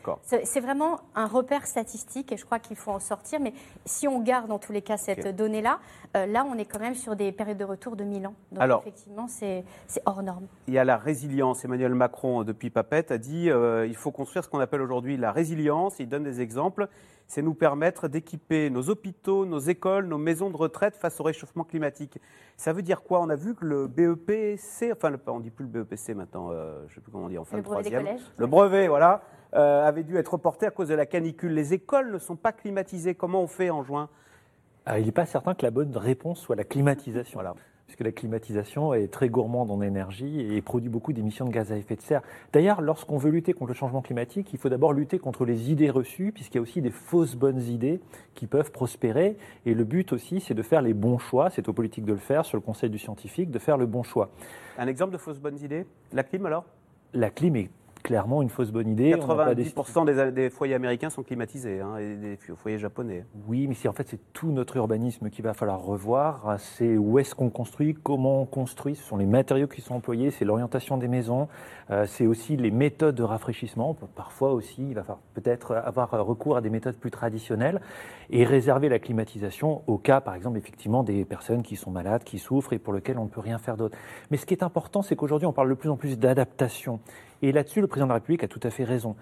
c'est vraiment un repère statistique, et je crois qu'il faut en sortir. Mais si on garde en tous les cas cette donnée-là, euh, là on est quand même sur des périodes de retour de 1000 ans. Donc Alors, effectivement, c'est hors norme. Il y a la résilience. Emmanuel Macron, depuis Papette, a dit euh, il faut construire ce qu'on appelle aujourd'hui la résilience. Il donne des exemples c'est nous permettre d'équiper nos hôpitaux, nos écoles, nos maisons de retraite face au réchauffement climatique. Ça veut dire quoi? On a vu que le BEPC, enfin on dit plus le BEPC maintenant, euh, je ne sais plus comment on dit, enfin le, le troisième, le brevet, voilà, euh, avait dû être reporté à cause de la canicule. Les écoles ne sont pas climatisées. Comment on fait en juin? Ah, Il n'est pas certain que la bonne réponse soit la climatisation. Voilà puisque la climatisation est très gourmande en énergie et produit beaucoup d'émissions de gaz à effet de serre. D'ailleurs, lorsqu'on veut lutter contre le changement climatique, il faut d'abord lutter contre les idées reçues, puisqu'il y a aussi des fausses bonnes idées qui peuvent prospérer. Et le but aussi, c'est de faire les bons choix. C'est aux politiques de le faire, sur le conseil du scientifique, de faire le bon choix. Un exemple de fausses bonnes idées? La clim alors? La clim est clairement une fausse bonne idée. 90% des, des, foyers américains sont climatisés hein, et des foyers japonais. Oui, mais c'est en fait c'est tout notre urbanisme qu'il va falloir revoir. C'est où est-ce qu'on construit, comment on construit, ce sont les matériaux qui sont employés, c'est l'orientation des maisons, euh, c'est aussi les méthodes de rafraîchissement. Parfois aussi, il va falloir peut-être avoir recours à des méthodes plus traditionnelles et réserver la climatisation au cas, par exemple, effectivement, des personnes qui sont malades, qui souffrent et pour lesquelles on ne peut rien faire d'autre. Mais ce qui est important, c'est qu'aujourd'hui, on parle de plus en plus d'adaptation. Et là-dessus, le président de la République a tout à fait raison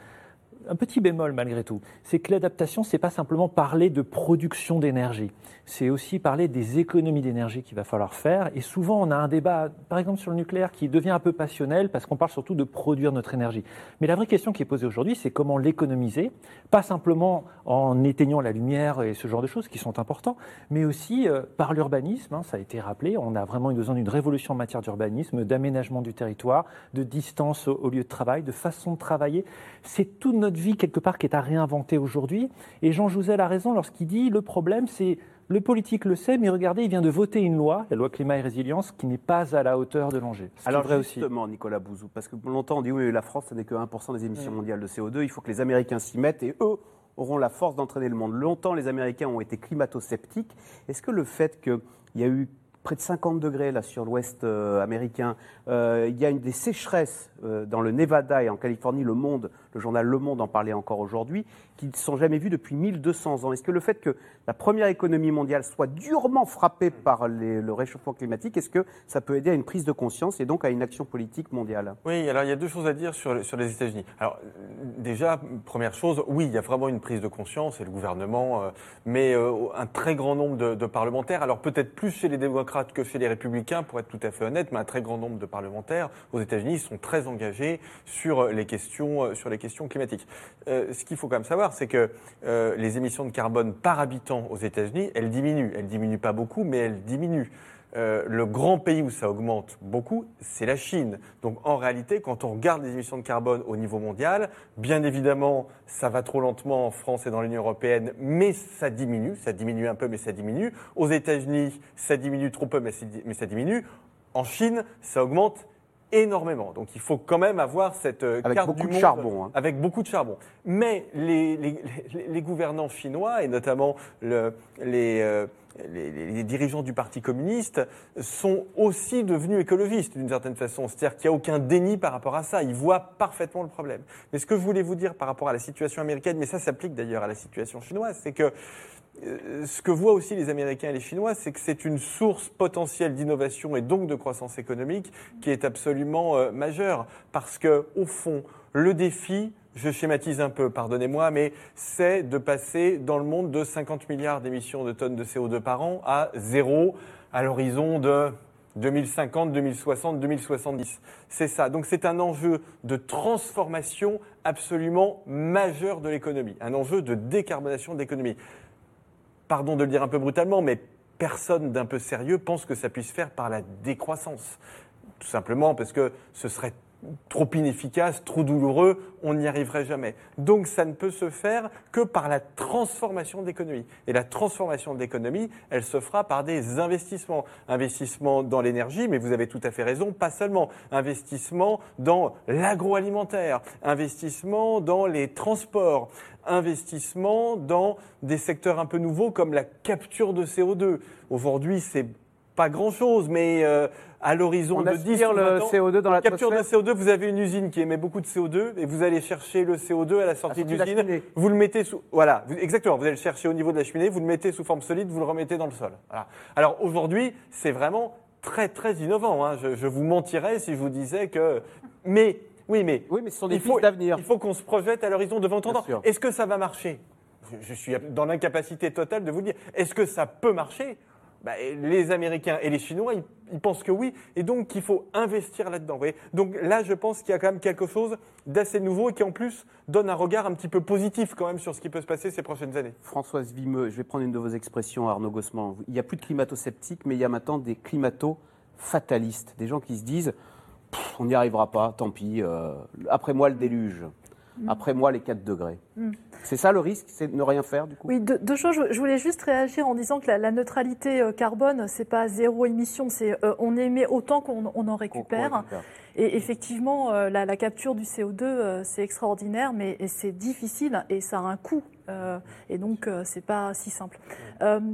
un petit bémol malgré tout, c'est que l'adaptation, c'est pas simplement parler de production d'énergie, c'est aussi parler des économies d'énergie qu'il va falloir faire. Et souvent, on a un débat, par exemple sur le nucléaire, qui devient un peu passionnel parce qu'on parle surtout de produire notre énergie. Mais la vraie question qui est posée aujourd'hui, c'est comment l'économiser, pas simplement en éteignant la lumière et ce genre de choses qui sont importants, mais aussi euh, par l'urbanisme. Hein, ça a été rappelé, on a vraiment eu besoin d'une révolution en matière d'urbanisme, d'aménagement du territoire, de distance au lieu de travail, de façon de travailler. C'est toute notre vie quelque part qui est à réinventer aujourd'hui. Et Jean Jouzel a raison lorsqu'il dit le problème c'est le politique le sait, mais regardez, il vient de voter une loi, la loi climat et résilience, qui n'est pas à la hauteur de l'enjeu. Alors vrai justement, Nicolas Bouzou, parce que longtemps on dit oui, la France, ce n'est que 1% des émissions mondiales de CO2, il faut que les Américains s'y mettent et eux auront la force d'entraîner le monde. Longtemps, les Américains ont été climato-sceptiques. Est-ce que le fait qu'il y a eu près de 50 degrés là sur l'ouest euh, américain. Euh, il y a une des sécheresses euh, dans le Nevada et en Californie. Le Monde, le journal Le Monde en parlait encore aujourd'hui, qui ne sont jamais vues depuis 1200 ans. Est-ce que le fait que la première économie mondiale soit durement frappée par le réchauffement climatique, est-ce que ça peut aider à une prise de conscience et donc à une action politique mondiale? Oui, alors il y a deux choses à dire sur, les États-Unis. Alors déjà, première chose, oui, il y a vraiment une prise de conscience et le gouvernement, mais un très grand nombre de, de parlementaires, alors peut-être plus chez les démocrates que chez les républicains, pour être tout à fait honnête, mais un très grand nombre de parlementaires aux États-Unis sont très engagés sur les questions, euh, sur les questions climatiques. Euh, ce qu'il faut quand même savoir, c'est que euh, les émissions de carbone par habitant aux États-Unis, elles diminuent. Elles diminuent pas beaucoup, mais elles diminuent. Euh, le grand pays où ça augmente beaucoup, c'est la Chine. Donc en réalité, quand on regarde les émissions de carbone au niveau mondial, bien évidemment, ça va trop lentement en France et dans l'Union européenne, mais ça diminue, ça diminue un peu, mais ça diminue. Aux États-Unis, ça diminue trop peu, mais, ça diminue. En Chine, ça augmente énormément. Donc il faut quand même avoir cette euh, avec carte beaucoup du de charbon, hein. avec beaucoup de charbon. Mais les, les, les, gouvernants chinois et notamment le, les euh, les, dirigeants du Parti communiste sont aussi devenus écologistes d'une certaine façon. C'est-à-dire qu'il n'y a aucun déni par rapport à ça. Ils voient parfaitement le problème. Mais ce que je voulais vous dire par rapport à la situation américaine, mais ça s'applique d'ailleurs à la situation chinoise, c'est que euh, ce que voient aussi les Américains et les Chinois, c'est que c'est une source potentielle d'innovation et donc de croissance économique qui est absolument euh, majeure. Parce que, au fond, le défi, je schématise un peu, pardonnez-moi, mais c'est de passer dans le monde de 50 milliards d'émissions de tonnes de CO2 par an à zéro à l'horizon de 2050, 2060, 2070. C'est ça. Donc c'est un enjeu de transformation absolument majeur de l'économie, un enjeu de décarbonation de l'économie. Pardon de le dire un peu brutalement, mais personne d'un peu sérieux pense que ça puisse faire par la décroissance. Tout simplement parce que ce serait trop inefficace, trop douloureux, on n'y arriverait jamais. Donc ça ne peut se faire que par la transformation d'économie. Et la transformation d'économie, elle se fera par des investissements. Investissements dans l'énergie, mais vous avez tout à fait raison, pas seulement. Investissement dans l'agroalimentaire, investissement dans les transports, investissement dans des secteurs un peu nouveaux comme la capture de CO2. Aujourd'hui, c'est pas grand-chose, mais euh, à l'horizon de 10 le CO2 dans capture de CO2, vous avez une usine qui émet beaucoup de CO2 et vous allez chercher le CO2 à la sortie de l'usine. Vous le mettez sous, voilà, exactement. Vous allez le chercher au niveau de la cheminée, vous le mettez sous forme solide, vous le remettez dans le sol. Voilà. Alors aujourd'hui, c'est vraiment très très innovant. Hein. Je, je, vous mentirais si je vous disais que, mais oui, mais oui, mais ce sont des pistes d'avenir. Il faut qu'on se projette à l'horizon de 20 ans. Est-ce que ça va marcher? Je suis dans l'incapacité totale de vous le dire. Est-ce que ça peut marcher? Bah, les Américains et les Chinois, ils, pensent que oui, et donc qu'il faut investir là-dedans. Donc là, je pense qu'il y a quand même quelque chose d'assez nouveau et qui en plus donne un regard un petit peu positif quand même sur ce qui peut se passer ces prochaines années. Françoise Vimeux, je vais prendre une de vos expressions, Arnaud Gossman. Il n'y a plus de climato-sceptiques, mais il y a maintenant des climato-fatalistes, des gens qui se disent on n'y arrivera pas, tant pis, euh, après moi le déluge. Mm. Après moi, les 4 degrés. Mm. C'est ça le risque, c'est de ne rien faire du coup? Oui, deux, choses. Je voulais juste réagir en disant que la, neutralité euh, carbone, c'est pas zéro émission, c'est euh, on émet autant qu'on en récupère. Et effectivement, euh, la, capture du CO2, c'est extraordinaire, mais c'est difficile et ça a un coût. et donc, c'est pas si simple.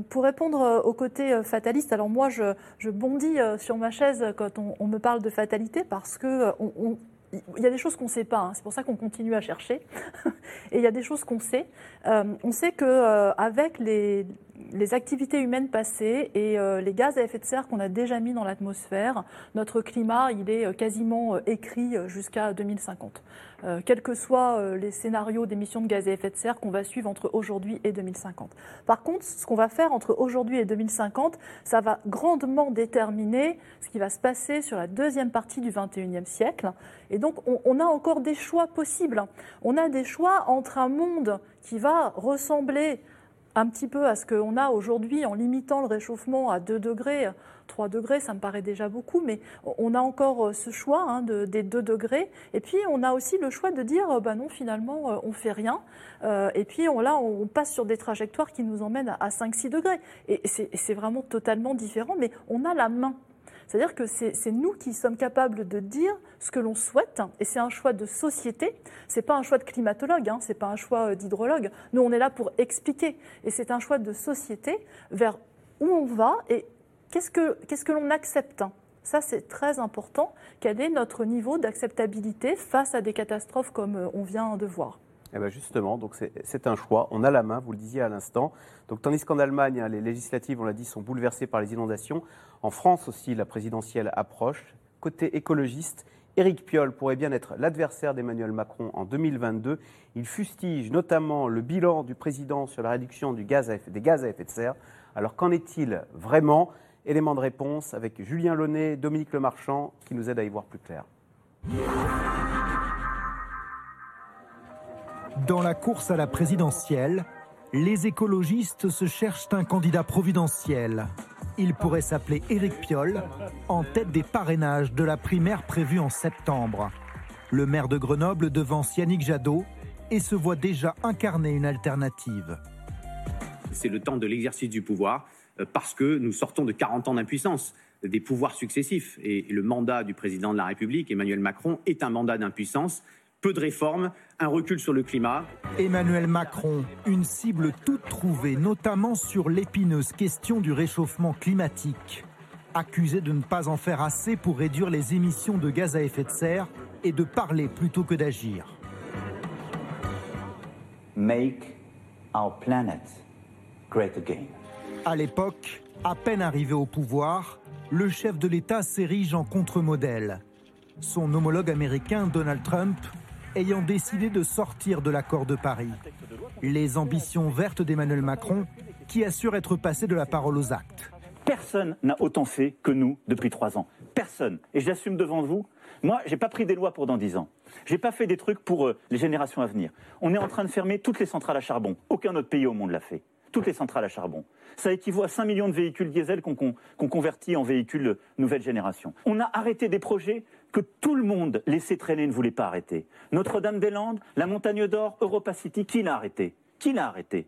pour répondre au côté fataliste, alors moi, je, je bondis sur ma chaise quand on, on, me parle de fatalité parce que on, il y a des choses qu'on ne sait pas, hein. c'est pour ça qu'on continue à chercher. Et il y a des choses qu'on sait. Euh, on sait qu'avec euh, les, les, activités humaines passées et euh, les gaz à effet de serre qu'on a déjà mis dans l'atmosphère, notre climat, il est quasiment écrit jusqu'à 2050. quels que soient les scénarios d'émissions de gaz à effet de serre qu'on va suivre entre aujourd'hui et 2050. Par contre, ce qu'on va faire entre aujourd'hui et 2050, ça va grandement déterminer ce qui va se passer sur la deuxième partie du 21e siècle. Et donc, on, a encore des choix possibles. On a des choix entre un monde qui va ressembler un petit peu à ce qu'on a aujourd'hui en limitant le réchauffement à 2 degrés. 3 degrés, ça me paraît déjà beaucoup, mais on a encore euh, ce choix hein, des 2 degrés. Et puis, on a aussi le choix de dire, bah non, finalement, euh, on fait rien. Euh, et puis, là, on passe sur des trajectoires qui nous emmènent à 5-6 degrés. Et c'est vraiment totalement différent, mais on a la main c'est-à-dire que c'est nous qui sommes capables de dire ce que l'on souhaite, et c'est un choix de société. C'est pas un choix de climatologue, hein, c'est pas un choix euh, d'hydrologue. Nous, on est là pour expliquer, et c'est un choix de société vers où on va et qu'est-ce que qu'est-ce que l'on accepte. Ça, c'est très important. Quel est notre niveau d'acceptabilité face à des catastrophes comme euh, on vient de voir? Eh bien justement, donc c'est un choix. On a la main, vous le disiez à l'instant. Donc tandis qu'en Allemagne, hein, les législatives, on l'a dit, sont bouleversées par les inondations. En France aussi, la présidentielle approche. Côté écologiste, Éric Piolle pourrait bien être l'adversaire d'Emmanuel Macron en 2022. Il fustige notamment le bilan du président sur la réduction des gaz à effet de serre. Alors qu'en est-il vraiment? Élément de réponse avec Julien Launay, Dominique Lemarchand, qui nous aident à y voir plus clair. Dans la course à la présidentielle, les écologistes se cherchent un candidat providentiel. Il pourrait s'appeler Éric Piolle, en tête des parrainages de la primaire prévue en septembre. Le maire de Grenoble devance Yannick Jadot et se voit déjà incarner une alternative. C'est le temps de l'exercice du pouvoir euh, parce que nous sortons de 40 ans d'impuissance des pouvoirs successifs. Et le mandat du président de la République, Emmanuel Macron, est un mandat d'impuissance peu de réformes, un recul sur le climat. Emmanuel Macron, une cible toute trouvée, notamment sur l'épineuse question du réchauffement climatique. Accusé de ne pas en faire assez pour réduire les émissions de gaz à effet de serre et de parler plutôt que d'agir. Make our planet great again. À l'époque, à peine arrivé au pouvoir, le chef de l'État s'érige en contre-modèle. Son homologue américain, Donald Trump, ayant décidé de sortir de l'accord de Paris. Les ambitions vertes d'Emmanuel Macron, qui assure être passé de la parole aux actes. Personne n'a autant fait que nous depuis trois ans. Personne. Et j'assume devant vous, moi, j'ai pas pris des lois pour dans dix ans. J'ai pas fait des trucs pour euh, les générations à venir. On est en train de fermer toutes les centrales à charbon. Aucun autre pays au monde l'a fait. toutes les centrales à charbon. Ça équivaut à 5 millions de véhicules diesel qu'on convertit en véhicules nouvelle génération. On a arrêté des projets que tout le monde laissait traîner ne voulait pas arrêter. Notre-Dame-des-Landes, la Montagne d'Or, Europa City, qui l'a arrêté? Qui l'a arrêté?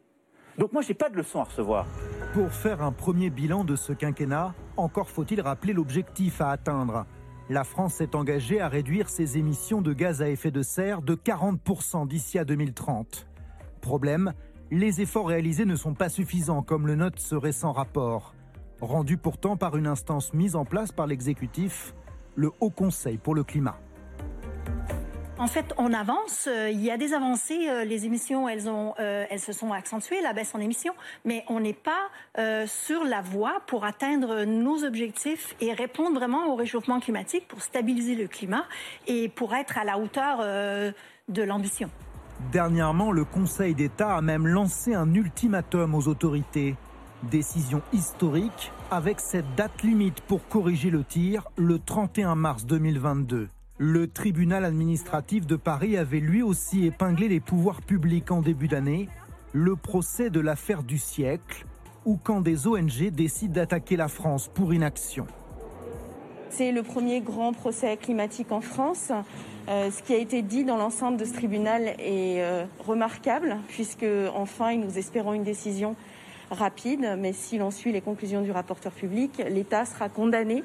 Donc moi, je n'ai pas de leçon à recevoir. Pour faire un premier bilan de ce quinquennat, encore faut-il rappeler l'objectif à atteindre. La France s'est engagée à réduire ses émissions de gaz à effet de serre de 40% d'ici à 2030. Problème, les efforts réalisés ne sont pas suffisants, comme le note ce récent rapport. Rendu pourtant par une instance mise en place par l'exécutif, le Haut Conseil pour le climat. En fait, on avance. Euh, il y a des avancées. Euh, les émissions, elles, ont, euh, elles se sont accentuées, la baisse en émissions, mais on n'est pas sur la voie pour atteindre nos objectifs et répondre vraiment au réchauffement climatique pour stabiliser le climat et pour être à la hauteur de l'ambition. Dernièrement, le Conseil d'État a même lancé un ultimatum aux autorités. Décision historique avec cette date limite pour corriger le tir, le 31 mars 2022. Le tribunal administratif de Paris avait lui aussi épinglé les pouvoirs publics en début d'année, le procès de l'affaire du siècle, ou quand des ONG décident d'attaquer la France pour inaction. C'est le premier grand procès climatique en France. Euh, ce qui a été dit dans l'enceinte de ce tribunal est euh, remarquable, puisque enfin nous espérons une décision rapide, mais si l'on suit les conclusions du rapporteur public, l'État sera condamné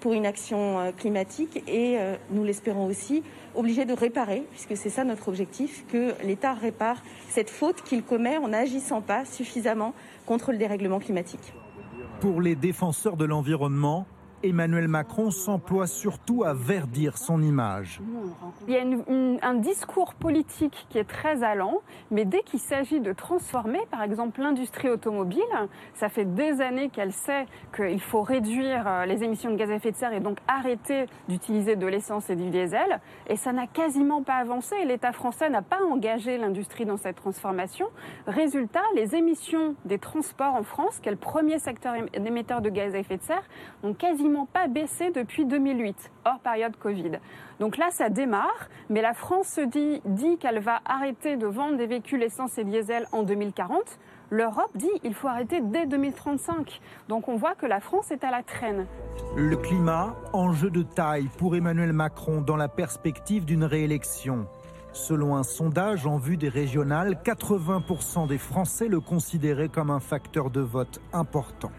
pour une action euh, climatique et, euh, nous l'espérons aussi, obligé de réparer, puisque c'est ça notre objectif, que l'État répare cette faute qu'il commet en n'agissant pas suffisamment contre le dérèglement climatique. Pour les défenseurs de l'environnement, Emmanuel Macron s'emploie surtout à verdir son image. Il y a un discours politique qui est très allant, mais dès qu'il s'agit de transformer, par exemple, l'industrie automobile, ça fait des années qu'elle sait qu'il faut réduire euh, les émissions de gaz à effet de serre et donc arrêter d'utiliser de l'essence et du diesel, et ça n'a quasiment pas avancé. L'État français n'a pas engagé l'industrie dans cette transformation. Résultat, les émissions des transports en France, qui est le premier secteur émetteur de gaz à effet de serre, ont quasiment pas baissé depuis 2008, hors période Covid. Donc là, ça démarre, mais la France se dit, qu'elle va arrêter de vendre des véhicules essence et diesel en 2040. L'Europe dit il faut arrêter dès 2035. Donc on voit que la France est à la traîne. Le climat, enjeu de taille pour Emmanuel Macron dans la perspective d'une réélection. Selon un sondage en vue des régionales, 80% des Français le considéraient comme un facteur de vote important.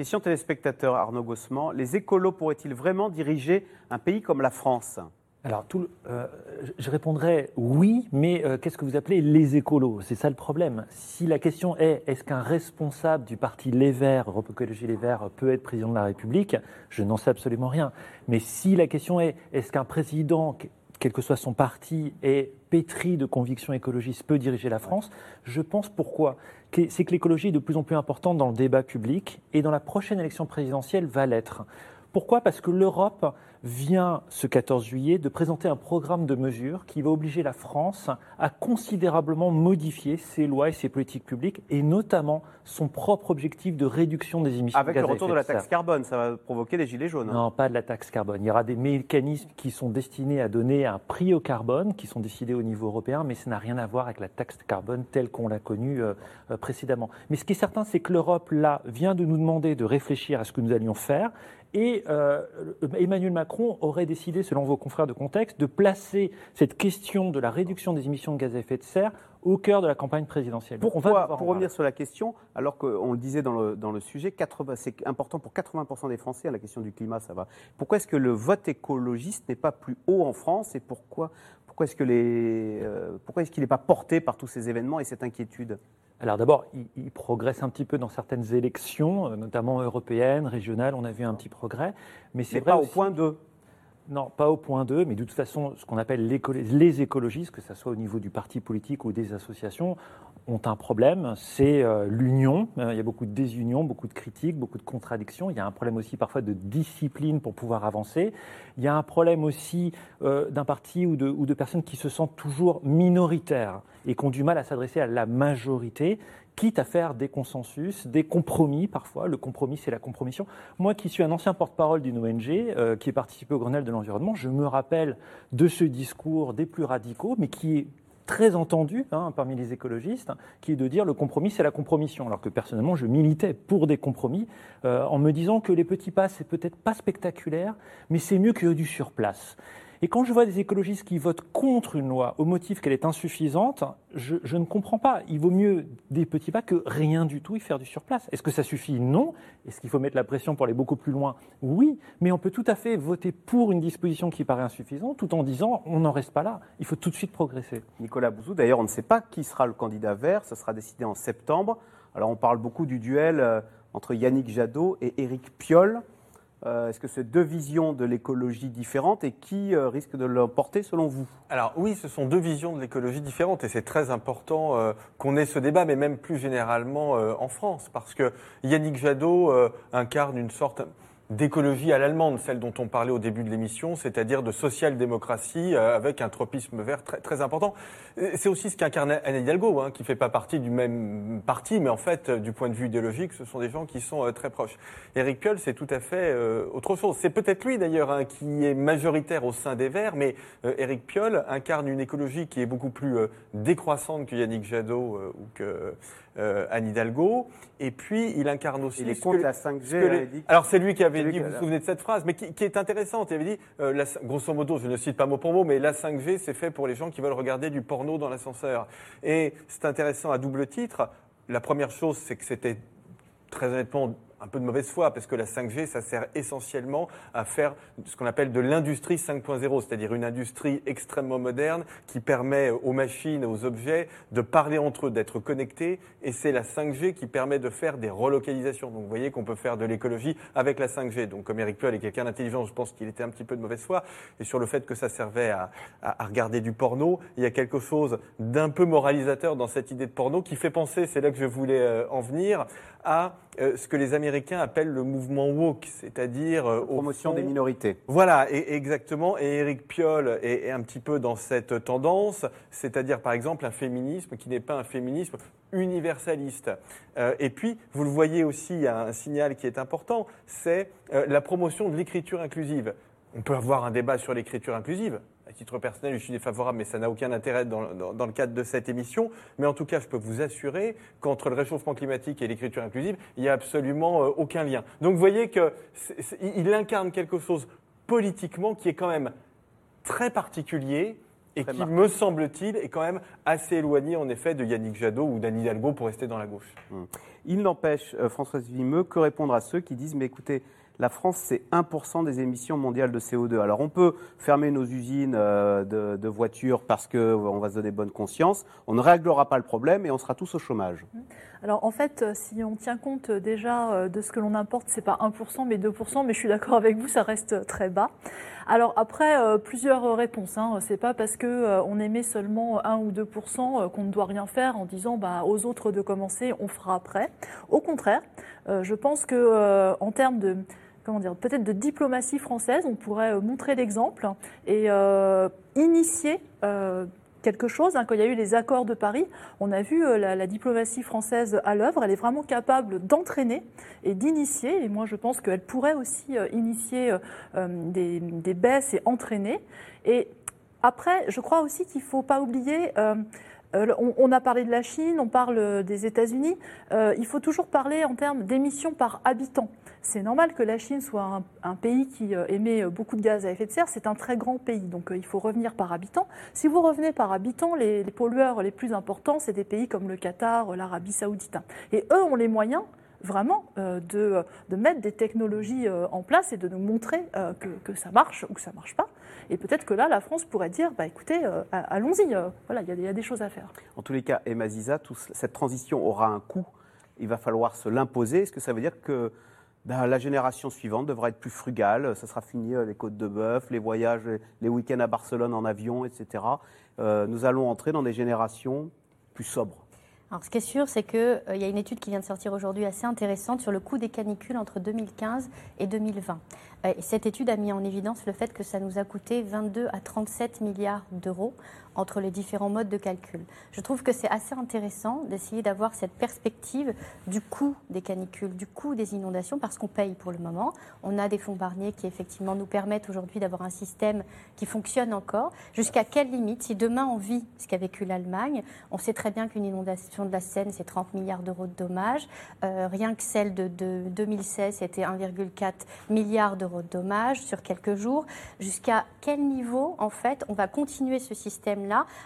Question téléspectateur Arnaud Gossement. Les écolos pourraient-ils vraiment diriger un pays comme la France? Alors, tout, euh, je répondrais oui, mais euh, qu'est-ce que vous appelez les écolos? C'est ça le problème. Si la question est est-ce qu'un responsable du parti Les Verts, Europe Écologie Les Verts, peut être président de la République? Je n'en sais absolument rien. Mais si la question est est-ce qu'un président quel que soit son parti, est pétri de convictions écologistes, peut diriger la France. Je pense pourquoi C'est que l'écologie est de plus en plus importante dans le débat public et dans la prochaine élection présidentielle va l'être. Pourquoi? Parce que l'Europe vient ce 14 juillet de présenter un programme de mesures qui va obliger la France à considérablement modifier ses lois et ses politiques publiques, et notamment son propre objectif de réduction des émissions Avec de gaz le retour de, la taxe carbone, ça va provoquer des gilets jaunes. Non, pas de la taxe carbone. Il y aura des mécanismes qui sont destinés à donner un prix au carbone, qui sont décidés au niveau européen, mais ça n'a rien à voir avec la taxe carbone telle qu'on l'a connue euh, euh, précédemment. Mais ce qui est certain, c'est que l'Europe, là, vient de nous demander de réfléchir à ce que nous allions faire. Et euh, Emmanuel Macron aurait décidé, selon vos confrères de contexte, de placer cette question de la réduction des émissions de gaz à effet de serre au cœur de la campagne présidentielle. Pourquoi, pour revenir sur la question, alors qu'on le disait dans le, dans le sujet, c'est important pour 80% des Français, à la question du climat, ça va. Pourquoi est-ce que le vote écologiste n'est pas plus haut en France et pourquoi, pourquoi est-ce qu'il euh, est n'est pas porté par tous ces événements et cette inquiétude? Alors d'abord, il, progresse un petit peu dans certaines élections, euh, notamment européennes, régionales, on a vu un petit progrès. Mais c'est pas au point 2 non, pas au point 2, mais de toute façon, ce qu'on appelle les écologistes, que ce soit au niveau du parti politique ou des associations, ont un problème, c'est euh, l'union. Euh, il y a beaucoup de désunion, beaucoup de critiques, beaucoup de contradictions. Il y a un problème aussi parfois de discipline pour pouvoir avancer. Il y a un problème aussi d'un parti ou de, personnes qui se sentent toujours minoritaires et qui ont du mal à s'adresser à la majorité quitte à faire des consensus, des compromis parfois. Le compromis, c'est la compromission. Moi qui suis un ancien porte-parole d'une ONG euh, qui est participé au Grenelle de l'environnement, je me rappelle de ce discours des plus radicaux, mais qui est très entendu hein, parmi les écologistes, qui est de dire le compromis, c'est la compromission. Alors que personnellement, je militais pour des compromis euh, en me disant que les petits pas, c'est peut-être pas spectaculaire, mais c'est mieux que du surplace. Et quand je vois des écologistes qui votent contre une loi au motif qu'elle est insuffisante, je, ne comprends pas. Il vaut mieux des petits pas que rien du tout y faire du surplace. Est-ce que ça suffit? Non. Est-ce qu'il faut mettre la pression pour aller beaucoup plus loin? Oui. Mais on peut tout à fait voter pour une disposition qui paraît insuffisante tout en disant on n'en reste pas là. Il faut tout de suite progresser. Nicolas Bouzou, d'ailleurs, on ne sait pas qui sera le candidat vert. Ça sera décidé en septembre. Alors on parle beaucoup du duel euh, entre Yannick Jadot et Éric Piolle. Euh, Est-ce que c'est deux visions de l'écologie différentes et qui euh, risque de l'emporter selon vous? Alors oui, ce sont deux visions de l'écologie différentes et c'est très important euh, qu'on ait ce débat, mais même plus généralement en France, parce que Yannick Jadot incarne une sorte d'écologie à l'allemande, celle dont on parlait au début de l'émission, c'est-à-dire de social-démocratie euh, avec un tropisme vert très, très important. C'est aussi ce qu'incarne Anne Hidalgo, hein, qui fait pas partie du même parti, mais en fait, euh, du point de vue idéologique, ce sont des gens qui sont euh, très proches. Éric Piolle, c'est tout à fait euh, autre chose. C'est peut-être lui d'ailleurs hein, qui est majoritaire au sein des Verts, mais euh, Éric Piolle incarne une écologie qui est beaucoup plus euh, décroissante que Yannick Jadot ou que Anne Hidalgo. Et puis, il incarne aussi. Il est contre que- la 5G, ce que les- hein, dit. Alors, c'est lui qui avait Lui dit, vous vous souvenez de cette phrase, mais qui, qui est intéressante. Il avait dit, euh, la- grosso modo, je ne cite pas mot pour mot, mais la 5G, c'est fait pour les gens qui veulent regarder du porno dans l'ascenseur. Et c'est intéressant à double titre. La première chose, c'est que c'était très honnêtement un peu de mauvaise foi, parce que la 5G, ça sert essentiellement à faire ce qu'on appelle de l'industrie 5.0, c'est-à-dire une industrie extrêmement moderne qui permet aux machines, aux objets de parler entre eux, d'être connectés, et c'est la 5G qui permet de faire des relocalisations. Donc vous voyez qu'on peut faire de l'écologie avec la 5G. Donc comme Eric Piolle est quelqu'un d'intelligent, je pense qu'il était un petit peu de mauvaise foi, et sur le fait que ça servait à, regarder du porno, il y a quelque chose d'un peu moralisateur dans cette idée de porno qui fait penser, c'est là que je voulais euh, en venir, à euh, ce que les Américains appellent le mouvement woke, c'est-à-dire euh, Promotion fond- des minorités. Voilà, et, exactement. Et Éric Piolle est, est un petit peu dans cette tendance, c'est-à-dire par exemple un féminisme qui n'est pas un féminisme universaliste. Euh, et puis, vous le voyez aussi, il y a un signal qui est important, c'est euh, la promotion de l'écriture inclusive. On peut avoir un débat sur l'écriture inclusive. À titre personnel, je suis défavorable, mais ça n'a aucun intérêt dans, dans- dans le cadre de cette émission. Mais en tout cas, je peux vous assurer qu'entre le réchauffement climatique et l'écriture inclusive, il n'y a absolument euh, aucun lien. Donc, vous voyez que c'est- c'est- il incarne quelque chose politiquement qui est quand même très particulier et qui, me semble-t-il, est quand même assez éloigné, en effet, de Yannick Jadot ou d'Anne Hidalgo pour rester dans la gauche. Il n'empêche, euh, Françoise Vimeux, que répondre à ceux qui disent Mais écoutez, la France, c'est 1% des émissions mondiales de CO2. Alors, on peut fermer nos usines euh, de, voitures parce qu'on va se donner bonne conscience. On ne réglera pas le problème et on sera tous au chômage. Alors en fait, euh, si on tient compte euh, déjà euh, de ce que l'on importe, c'est pas 1% mais 2%, mais je suis d'accord avec vous, ça reste euh, très bas. Alors après, euh, plusieurs euh, réponses. Hein. C'est pas parce que euh, on émet seulement 1 ou 2% euh, qu'on ne doit rien faire en disant bah, aux autres de commencer, on fera après. Au contraire, euh, je pense que euh, en termes de comment dire, peut-être de diplomatie française, on pourrait euh, montrer l'exemple et euh, initier euh, quelque chose. hein. Quand il y a eu les accords de Paris, on a vu la, diplomatie française à l'œuvre. Elle est vraiment capable d'entraîner et d'initier. Et moi, je pense qu'elle pourrait aussi initier des baisses et entraîner. Et après, je crois aussi qu'il ne faut pas oublier. Euh, on, a parlé de la Chine, on parle euh, des États-Unis. Euh, il faut toujours parler en termes d'émissions par habitant. C'est normal que la Chine soit un, pays qui émet beaucoup de gaz à effet de serre. C'est un très grand pays, donc il faut revenir par habitant. Si vous revenez par habitant, les, les pollueurs les plus importants, c'est des pays comme le Qatar, l'Arabie saoudite. Et eux ont les moyens vraiment euh, de, mettre des technologies euh, en place et de nous montrer euh, que, ça marche ou que ça marche pas. Et peut-être que là, la France pourrait dire, bah, écoutez, allons-y, voilà, il y, a des- choses à faire. En tous les cas, Emma Ziza, cette transition aura un coût. Il va falloir se l'imposer. Est-ce que ça veut dire que ben, la génération suivante devra être plus frugale Ça sera fini les côtes de bœuf, les voyages, les- week-ends à Barcelone en avion, etc. Nous allons entrer dans des générations plus sobres. Alors, ce qui est sûr, c'est qu'il y a une étude qui vient de sortir aujourd'hui assez intéressante sur le coût des canicules entre 2015 et 2020. Et cette étude a mis en évidence le fait que ça nous a coûté 22 à 37 milliards d'euros entre les différents modes de calcul. Je trouve que c'est assez intéressant d'essayer d'avoir cette perspective du coût des canicules, du coût des inondations, parce qu'on paye pour le moment. On a des fonds Barnier qui effectivement nous permettent aujourd'hui d'avoir un système qui fonctionne encore. Jusqu'à quelle limite Si demain on vit ce qu'a vécu l'Allemagne, on sait très bien qu'une inondation de la Seine, c'est 30 milliards d'euros de dommages. Euh, rien que celle de, de 2016, c'était 1,4 milliard d'euros de dommages sur quelques jours. Jusqu'à quel niveau, en fait, on va continuer ce système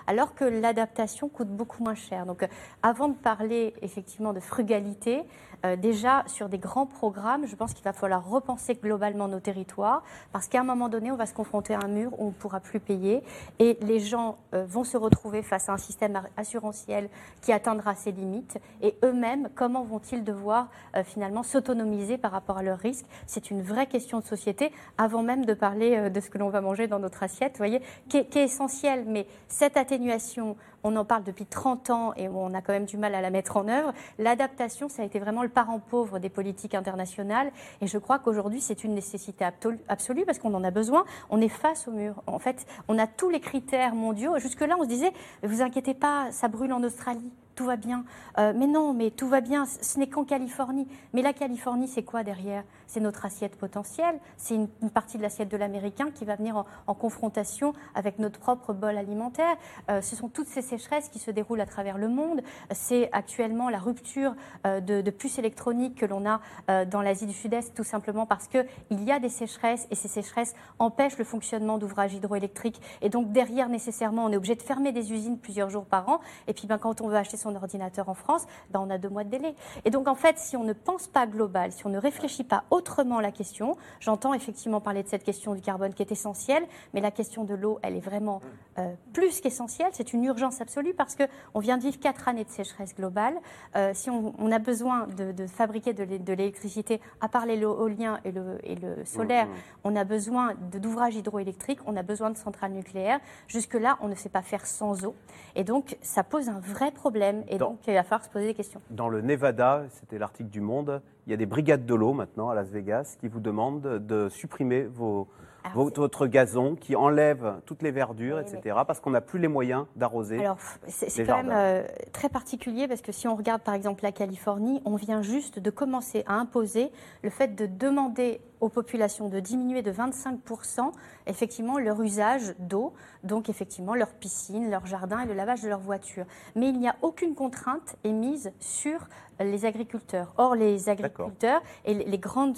alors que l'adaptation coûte beaucoup moins cher. Donc, euh, avant de parler effectivement de frugalité, euh, déjà sur des grands programmes, je pense qu'il va falloir repenser globalement nos territoires, parce qu'à un moment donné, on va se confronter à un mur où on ne pourra plus payer, et les gens euh, vont se retrouver face à un système assurantiel qui atteindra ses limites, et eux-mêmes, comment vont-ils devoir finalement s'autonomiser par rapport à leurs risques? C'est une vraie question de société, avant même de parler de ce que l'on va manger dans notre assiette, vous voyez, qui qui est essentiel, mais cette atténuation, on en parle depuis 30 ans et on a quand même du mal à la mettre en œuvre. L'adaptation, ça a été vraiment le parent pauvre des politiques internationales. Et je crois qu'aujourd'hui, c'est une nécessité absolue parce qu'on en a besoin. On est face au mur. En fait, on a tous les critères mondiaux. Jusque-là, on se disait, vous inquiétez pas, ça brûle en Australie tout va bien. Euh, mais non, mais tout va bien, ce n'est qu'en Californie. Mais la Californie, c'est quoi derrière? C'est notre assiette potentielle, c'est une, partie de l'assiette de l'américain qui va venir en, confrontation avec notre propre bol alimentaire. Euh, ce sont toutes ces sécheresses qui se déroulent à travers le monde. C'est actuellement la rupture euh, de, puces électroniques que l'on a dans l'Asie du Sud-Est, tout simplement parce qu'il y a des sécheresses et ces sécheresses empêchent le fonctionnement d'ouvrages hydroélectriques. Et donc derrière, nécessairement, on est obligé de fermer des usines plusieurs jours par an. Et puis ben, quand on veut acheter son ordinateur en France, ben on a deux mois de délai. Et donc en fait, si on ne pense pas global, si on ne réfléchit pas autrement la question, j'entends effectivement parler de cette question du carbone qui est essentielle, mais la question de l'eau, elle est vraiment euh, plus qu'essentielle. C'est une urgence absolue parce qu'on vient de vivre quatre années de sécheresse globale. Euh, si on, a besoin de, fabriquer de l'électricité, à part l'éolien et le, et le solaire, mmh, mmh. on a besoin d'ouvrages hydroélectriques, on a besoin de centrales nucléaires. Jusque-là, on ne sait pas faire sans eau. Et donc, ça pose un vrai problème et donc, il va falloir se poser des questions. Dans le Nevada, c'était l'article du Monde, il y a des brigades de l'eau maintenant à Las Vegas qui vous demandent de supprimer vos, votre gazon qui enlève toutes les verdures, etc., parce qu'on n'a plus les moyens d'arroser. Alors, c'est quand même euh, très particulier parce que si on regarde par exemple la Californie, on vient juste de commencer à imposer le fait de demander aux populations de diminuer de 25% effectivement leur usage d'eau, donc effectivement leur piscine, leur jardin et le lavage de leur voiture. Mais il n'y a aucune contrainte émise sur les agriculteurs. Or, les agriculteurs et les grandes,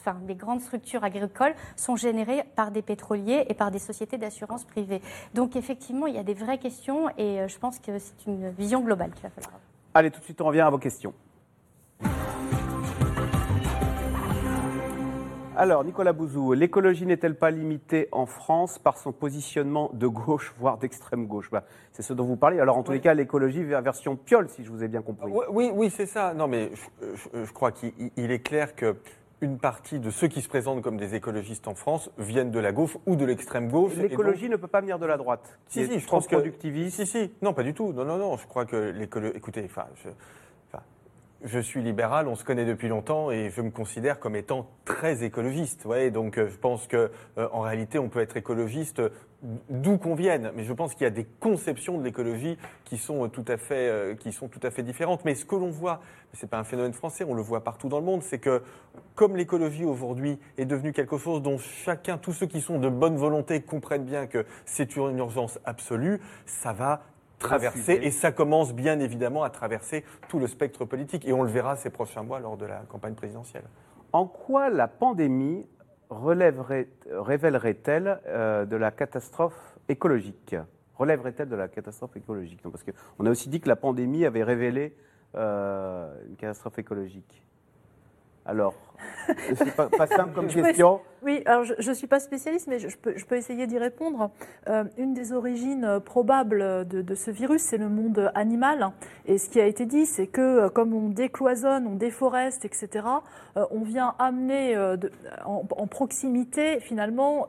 enfin, les grandes structures agricoles sont générées par des pétroliers et par des sociétés d'assurance privées. Donc, effectivement, il y a des vraies questions et euh, je pense que c'est une vision globale qu'il va falloir avoir. Allez, tout de suite, on revient à vos questions. Alors, Nicolas Bouzou, l'écologie n'est-elle pas limitée en France par son positionnement de gauche, voire d'extrême gauche? Bah, C'est ce dont vous parlez. Alors, en tous les cas, l'écologie version piole, si je vous ai bien compris. Oui, oui, c'est ça. Non, mais je, crois qu'il est clair que une partie de ceux qui se présentent comme des écologistes en France viennent de la gauche ou de l'extrême gauche. L'écologie ne peut pas venir de la droite. Si, si, je pense que. Si, si. Non, pas du tout. Non, non, non. Je crois que l'écologie. Écoutez, enfin, je je suis libéral, on se connaît depuis longtemps et je me considère comme étant très écologiste. Donc euh, je pense que euh, en réalité, on peut être écologiste d'où qu'on vienne, mais je pense qu'il y a des conceptions de l'écologie qui sont tout à fait euh, qui sont tout à fait différentes. Mais ce que l'on voit, c'est pas un phénomène français, on le voit partout dans le monde, c'est que comme l'écologie aujourd'hui est devenue quelque chose dont chacun, tous ceux qui sont de bonne volonté comprennent bien que c'est une urgence absolue, ça va traverser, et ça commence bien évidemment à traverser tout le spectre politique, et on le verra ces prochains mois lors de la campagne présidentielle. En quoi la pandémie révélerait-elle euh, de la catastrophe écologique? Relèverait-elle de la catastrophe écologique? Parce qu'on a aussi dit que la pandémie avait révélé euh, une catastrophe écologique. Alors, c'est pas, pas simple comme question. oui, alors je ne suis pas spécialiste, mais je, peux, je peux, essayer d'y répondre. Euh, une des origines euh, probables de, de ce virus, c'est le monde animal. Et ce qui a été dit, c'est que euh, comme on décloisonne, on déforeste, etc., on vient amener de, en, en, proximité, finalement,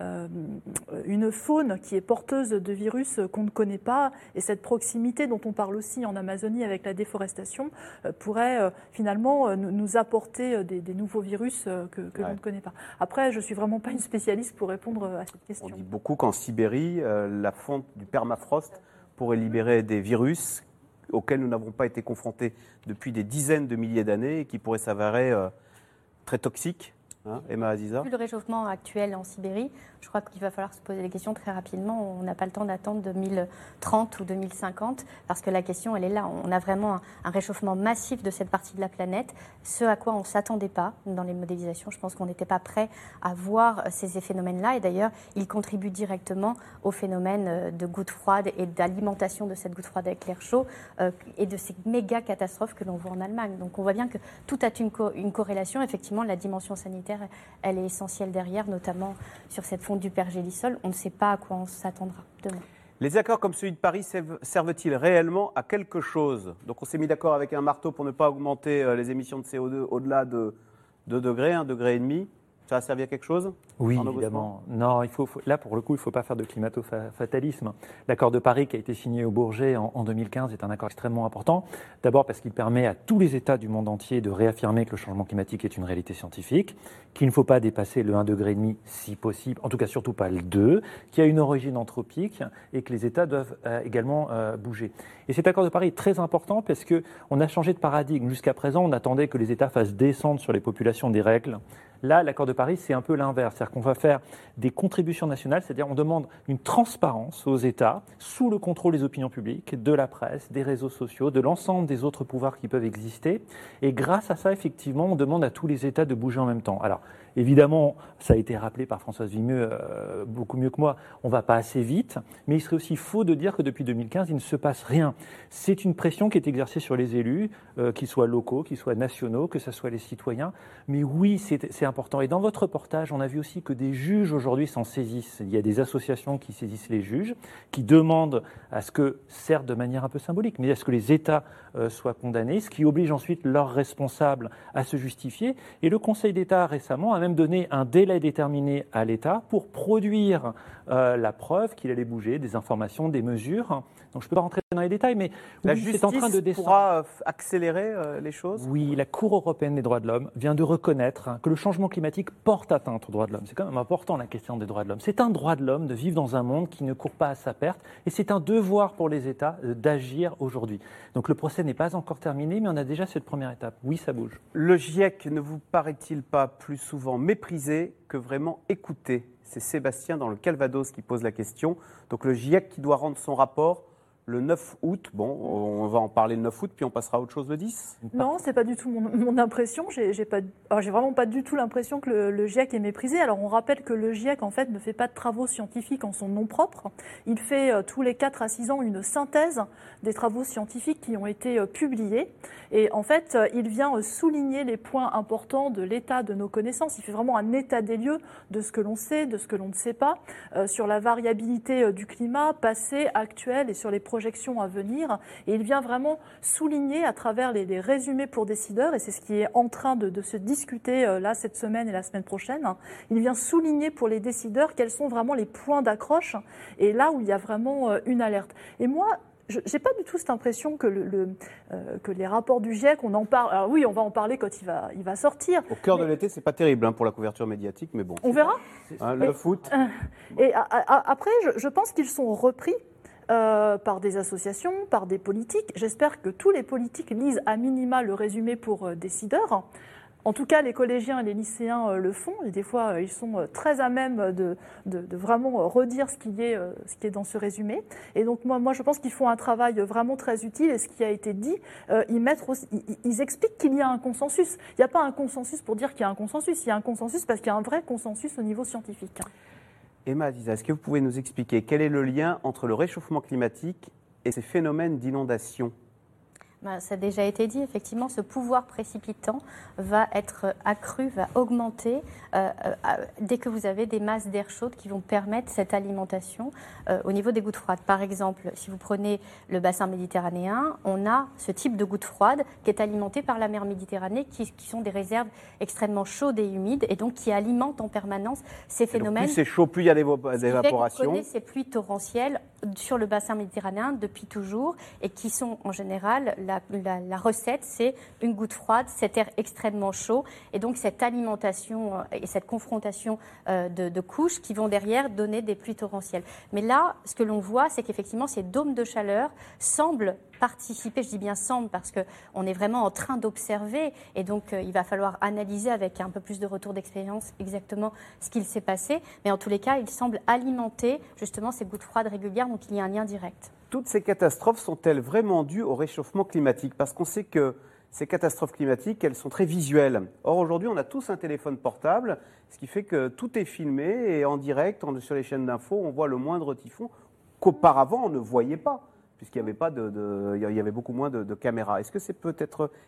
une faune qui est porteuse de virus qu'on ne connaît pas. Et cette proximité dont on parle aussi en Amazonie avec la déforestation pourrait finalement nous apporter des, nouveaux virus que, l'on ne connaît pas. Après, je ne suis vraiment pas une spécialiste pour répondre à cette question. On dit beaucoup qu'en Sibérie, la fonte du permafrost pourrait libérer des virus auxquels nous n'avons pas été confrontés depuis des dizaines de milliers d'années et qui pourraient s'avérer euh, très toxiques. Hein, Emma Aziza Vu le réchauffement actuel en Sibérie, je crois qu'il va falloir se poser les questions très rapidement. On n'a pas le temps d'attendre 2030 ou 2050 parce que la question, elle est là. On a vraiment un, réchauffement massif de cette partie de la planète, ce à quoi on ne s'attendait pas dans les modélisations. Je pense qu'on n'était pas prêt à voir ces phénomènes-là. Et d'ailleurs, ils contribuent directement au phénomène euh, de goutte froide et d'alimentation de cette goutte froide avec l'air chaud euh, et de ces méga catastrophes que l'on voit en Allemagne. Donc on voit bien que tout a une, une corrélation. Effectivement, la dimension sanitaire, elle est essentielle derrière, notamment sur cette fonte du pergélisol. On ne sait pas à quoi on s'attendra demain. Les accords comme celui de Paris servent-ils réellement à quelque chose? Donc on s'est mis d'accord avec un marteau pour ne pas augmenter euh, les émissions de CO2 au-delà de 2 degrés, 1 degré et demi. Ça a servi à quelque chose Oui, évidemment. Non, il faut, là, pour le coup, il ne faut pas faire de climato-fatalisme. L'accord de Paris qui a été signé au Bourget en, 2015 est un accord extrêmement important. D'abord parce qu'il permet à tous les États du monde entier de réaffirmer que le changement climatique est une réalité scientifique, qu'il ne faut pas dépasser le 1,5 degré si possible, en tout cas surtout pas le 2, qu'il y a une origine anthropique et que les États doivent euh, également euh, bouger. Et cet accord de Paris est très important parce qu'on a changé de paradigme. Jusqu'à présent, on attendait que les États fassent descendre sur les populations des règles Là, l'accord de Paris, c'est un peu l'inverse. C'est-à-dire qu'on va faire des contributions nationales, c'est-à-dire on demande une transparence aux États sous le contrôle des opinions publiques, de la presse, des réseaux sociaux, de l'ensemble des autres pouvoirs qui peuvent exister. Et grâce à ça, effectivement, on demande à tous les États de bouger en même temps. Évidemment, ça a été rappelé par Françoise Vimeux euh, beaucoup mieux que moi, on ne va pas assez vite, mais il serait aussi faux de dire que depuis 2015, il ne se passe rien. C'est une pression qui est exercée sur les élus, euh, qu'ils soient locaux, qu'ils soient nationaux, que ce soit les citoyens. Mais oui, c'est important. Et dans votre reportage, on a vu aussi que des juges aujourd'hui s'en saisissent. Il y a des associations qui saisissent les juges, qui demandent à ce que, certes de manière un peu symbolique, mais à ce que les États euh, soient condamnés, ce qui oblige ensuite leurs responsables à se justifier. Et le Conseil d'État récemment a même donné un délai déterminé à l'État pour produire euh, la preuve qu'il allait bouger, des informations, des mesures. Donc je ne peux pas rentrer dans les détails, mais la justice est en train de descendre. pourra euh, accélérer euh, les choses? Oui, la Cour européenne des droits de l'homme vient de reconnaître que le changement climatique porte atteinte aux droits de l'homme. C'est quand même important la question des droits de l'homme. C'est un droit de l'homme de vivre dans un monde qui ne court pas à sa perte, et c'est un devoir pour les États d'agir aujourd'hui. Donc le procès n'est pas encore terminé, mais on a déjà cette première étape. Oui, ça bouge. Le GIEC ne vous paraît-il pas plus souvent méprisé que vraiment écouté? C'est Sébastien dans le Calvados qui pose la question. Donc le GIEC qui doit rendre son rapport le 9 août. Bon, on va en parler le 9 août, puis on passera à autre chose le 10 Non, c'est pas du tout mon, impression. J'ai vraiment pas du tout l'impression que le, GIEC est méprisé. Alors, on rappelle que le GIEC, en fait, ne fait pas de travaux scientifiques en son nom propre. Il fait euh, tous les 4 à 6 ans une synthèse des travaux scientifiques qui ont été euh, publiés. Et en fait, euh, il vient souligner les points importants de l'état de nos connaissances. Il fait vraiment un état des lieux de ce que l'on sait, de ce que l'on ne sait pas, sur la variabilité du climat passé, actuel et sur les projections à venir. Et il vient vraiment souligner à travers les, résumés pour décideurs, et c'est ce qui est en train de, se discuter euh, là cette semaine et la semaine prochaine, il vient souligner pour les décideurs quels sont vraiment les points d'accroche et là où il y a vraiment euh, une alerte. Et moi, je n'ai pas du tout cette impression que, le, euh, que les rapports du GIEC, on en parle. Alors oui, on va en parler quand il va, il va sortir. Au cœur de l'été, c'est pas terrible hein, pour la couverture médiatique, mais bon. On verra. Hein, le foot. et après, je, je pense qu'ils sont repris euh, par des associations, par des politiques. J'espère que tous les politiques lisent à minima le résumé pour euh, décideurs. En tout cas, les collégiens et les lycéens euh, le font, et des fois, ils sont très à même de, vraiment redire ce qui, est, dans ce résumé. Et donc, moi, je pense qu'ils font un travail vraiment très utile, et ce qui a été dit, ils, expliquent qu'il y a un consensus. Il n'y a pas un consensus pour dire qu'il y a un consensus, il y a un consensus parce qu'il y a un vrai consensus au niveau scientifique. Emma Aziza, est-ce que vous pouvez nous expliquer quel est le lien entre le réchauffement climatique et ces phénomènes d'inondation? Ça a déjà été dit, effectivement, ce pouvoir précipitant va être accru, va augmenter euh, euh, dès que vous avez des masses d'air chaude qui vont permettre cette alimentation euh, au niveau des gouttes froides. Par exemple, si vous prenez le bassin méditerranéen, on a ce type de gouttes froides qui est alimenté par la mer Méditerranée, qui, sont des réserves extrêmement chaudes et humides, et donc qui alimentent en permanence ces phénomènes. plus c'est chaud, plus il y a d'évaporation. Vous ces pluies torrentielles sur le bassin méditerranéen depuis toujours, et qui sont en général la la, recette, c'est une goutte froide, cet air extrêmement chaud, et donc cette alimentation euh, et cette confrontation euh, de, couches qui vont derrière donner des pluies torrentielles. Mais là, ce que l'on voit, c'est qu'effectivement, ces dômes de chaleur semblent participer, je dis bien semble parce qu'on est vraiment en train d'observer et donc euh, il va falloir analyser avec un peu plus de retour d'expérience exactement ce qu'il s'est passé. Mais en tous les cas, il semble alimenter justement ces gouttes froides régulières, donc il y a un lien direct toutes ces catastrophes sont-elles vraiment dues au réchauffement climatique? Parce qu'on sait que ces catastrophes climatiques, elles sont très visuelles. Or, aujourd'hui, on a tous un téléphone portable, ce qui fait que tout est filmé et en direct, sur les chaînes d'infos, on voit le moindre typhon qu'auparavant, on ne voyait pas, puisqu'il y avait, pas beaucoup moins de, de caméras. Est-ce que c'est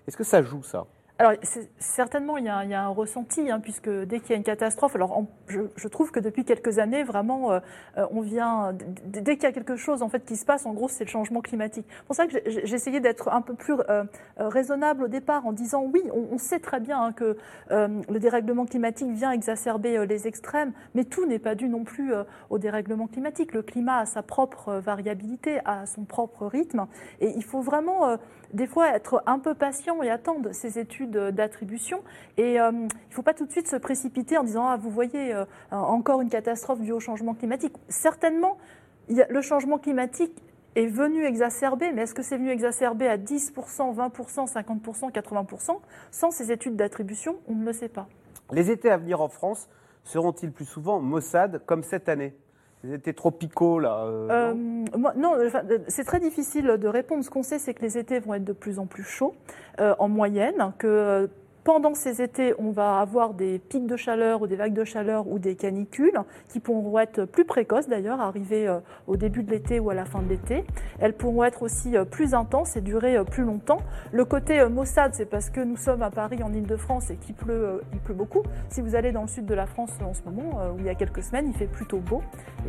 est-ce que ça joue ça? Alors, certainement, il y, a, un ressenti, hein, puisque dès qu'il y a une catastrophe, alors je, trouve que depuis quelques années, vraiment, euh, euh, on vient, dès qu'il y a quelque chose en fait qui se passe, en gros, c'est le changement climatique. C'est pour ça que j'ai essayé d'être un peu plus euh, raisonnable au départ, en disant oui, on, sait très bien hein, que le dérèglement climatique vient exacerber les extrêmes, mais tout n'est pas dû non plus au dérèglement climatique. Le climat a sa propre variabilité, a son propre rythme, et il faut vraiment des fois être un peu patient et attendre ces études d'attribution. Et euh, il ne faut pas tout de suite se précipiter en disant Ah, vous voyez, euh, encore une catastrophe due au changement climatique. Certainement, le changement climatique est venu exacerber, mais est-ce que c'est venu exacerber à 10%, 20%, 50%, 80% Sans ces études d'attribution, on ne le sait pas. Les étés à venir en France seront-ils plus souvent maussades comme cette année? Étés tropicaux, là euh, euh, Non, c'est très difficile de répondre. Ce qu'on sait, c'est que les étés vont être de plus en plus chauds euh, en moyenne, que pendant ces étés, on va avoir des pics de chaleur ou des vagues de chaleur ou des canicules qui pourront être plus précoces d'ailleurs, arriver euh, au début de l'été ou à la fin de l'été. Elles pourront être aussi euh, plus intenses et durer euh, plus longtemps. Le côté maussade, c'est parce que nous sommes à Paris en Ile-de-France et qu'il pleut, pleut beaucoup. Si vous allez dans le sud de la France en ce moment, où il y a quelques semaines, il fait plutôt beau.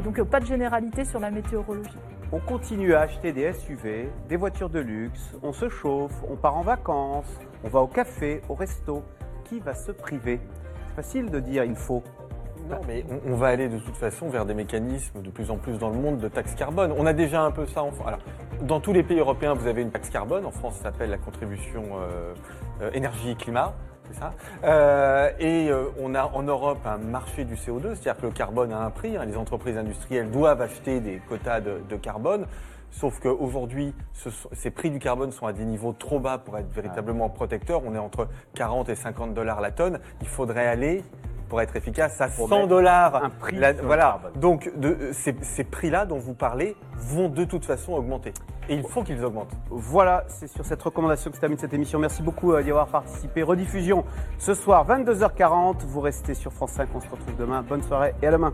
Donc pas de généralité sur la météorologie. On continue à acheter des SUV, des voitures de luxe, on se chauffe, on part en vacances, on va au café, au resto. Qui va se priver? C'est facile de dire il faut. Non, mais on, va aller de toute façon vers des mécanismes de plus en plus dans le monde de taxes carbone. On a déjà un peu ça en France. Alors, dans tous les pays européens, vous avez une taxe carbone. En France, ça s'appelle la contribution euh, euh, énergie-climat. C'est ça. Euh, et on a en Europe un marché du CO2, c'est-à-dire que le carbone a un prix. Hein. les entreprises industrielles doivent acheter des quotas de carbone. Sauf qu'aujourd'hui, ces prix du carbone sont à des niveaux trop bas pour être véritablement protecteurs. On est entre 40 et 50 dollars la tonne. Il faudrait aller pour être efficace à 100 dollars. Un prix. voilà. Donc de, ces, prix-là dont vous parlez vont de toute façon augmenter. Et il faut qu'ils augmentent. Voilà, c'est sur cette recommandation que se termine cette émission. Merci beaucoup euh, d'y avoir participé. Rediffusion ce soir, 22h40. Vous restez sur France 5. On se retrouve demain. Bonne soirée et à demain.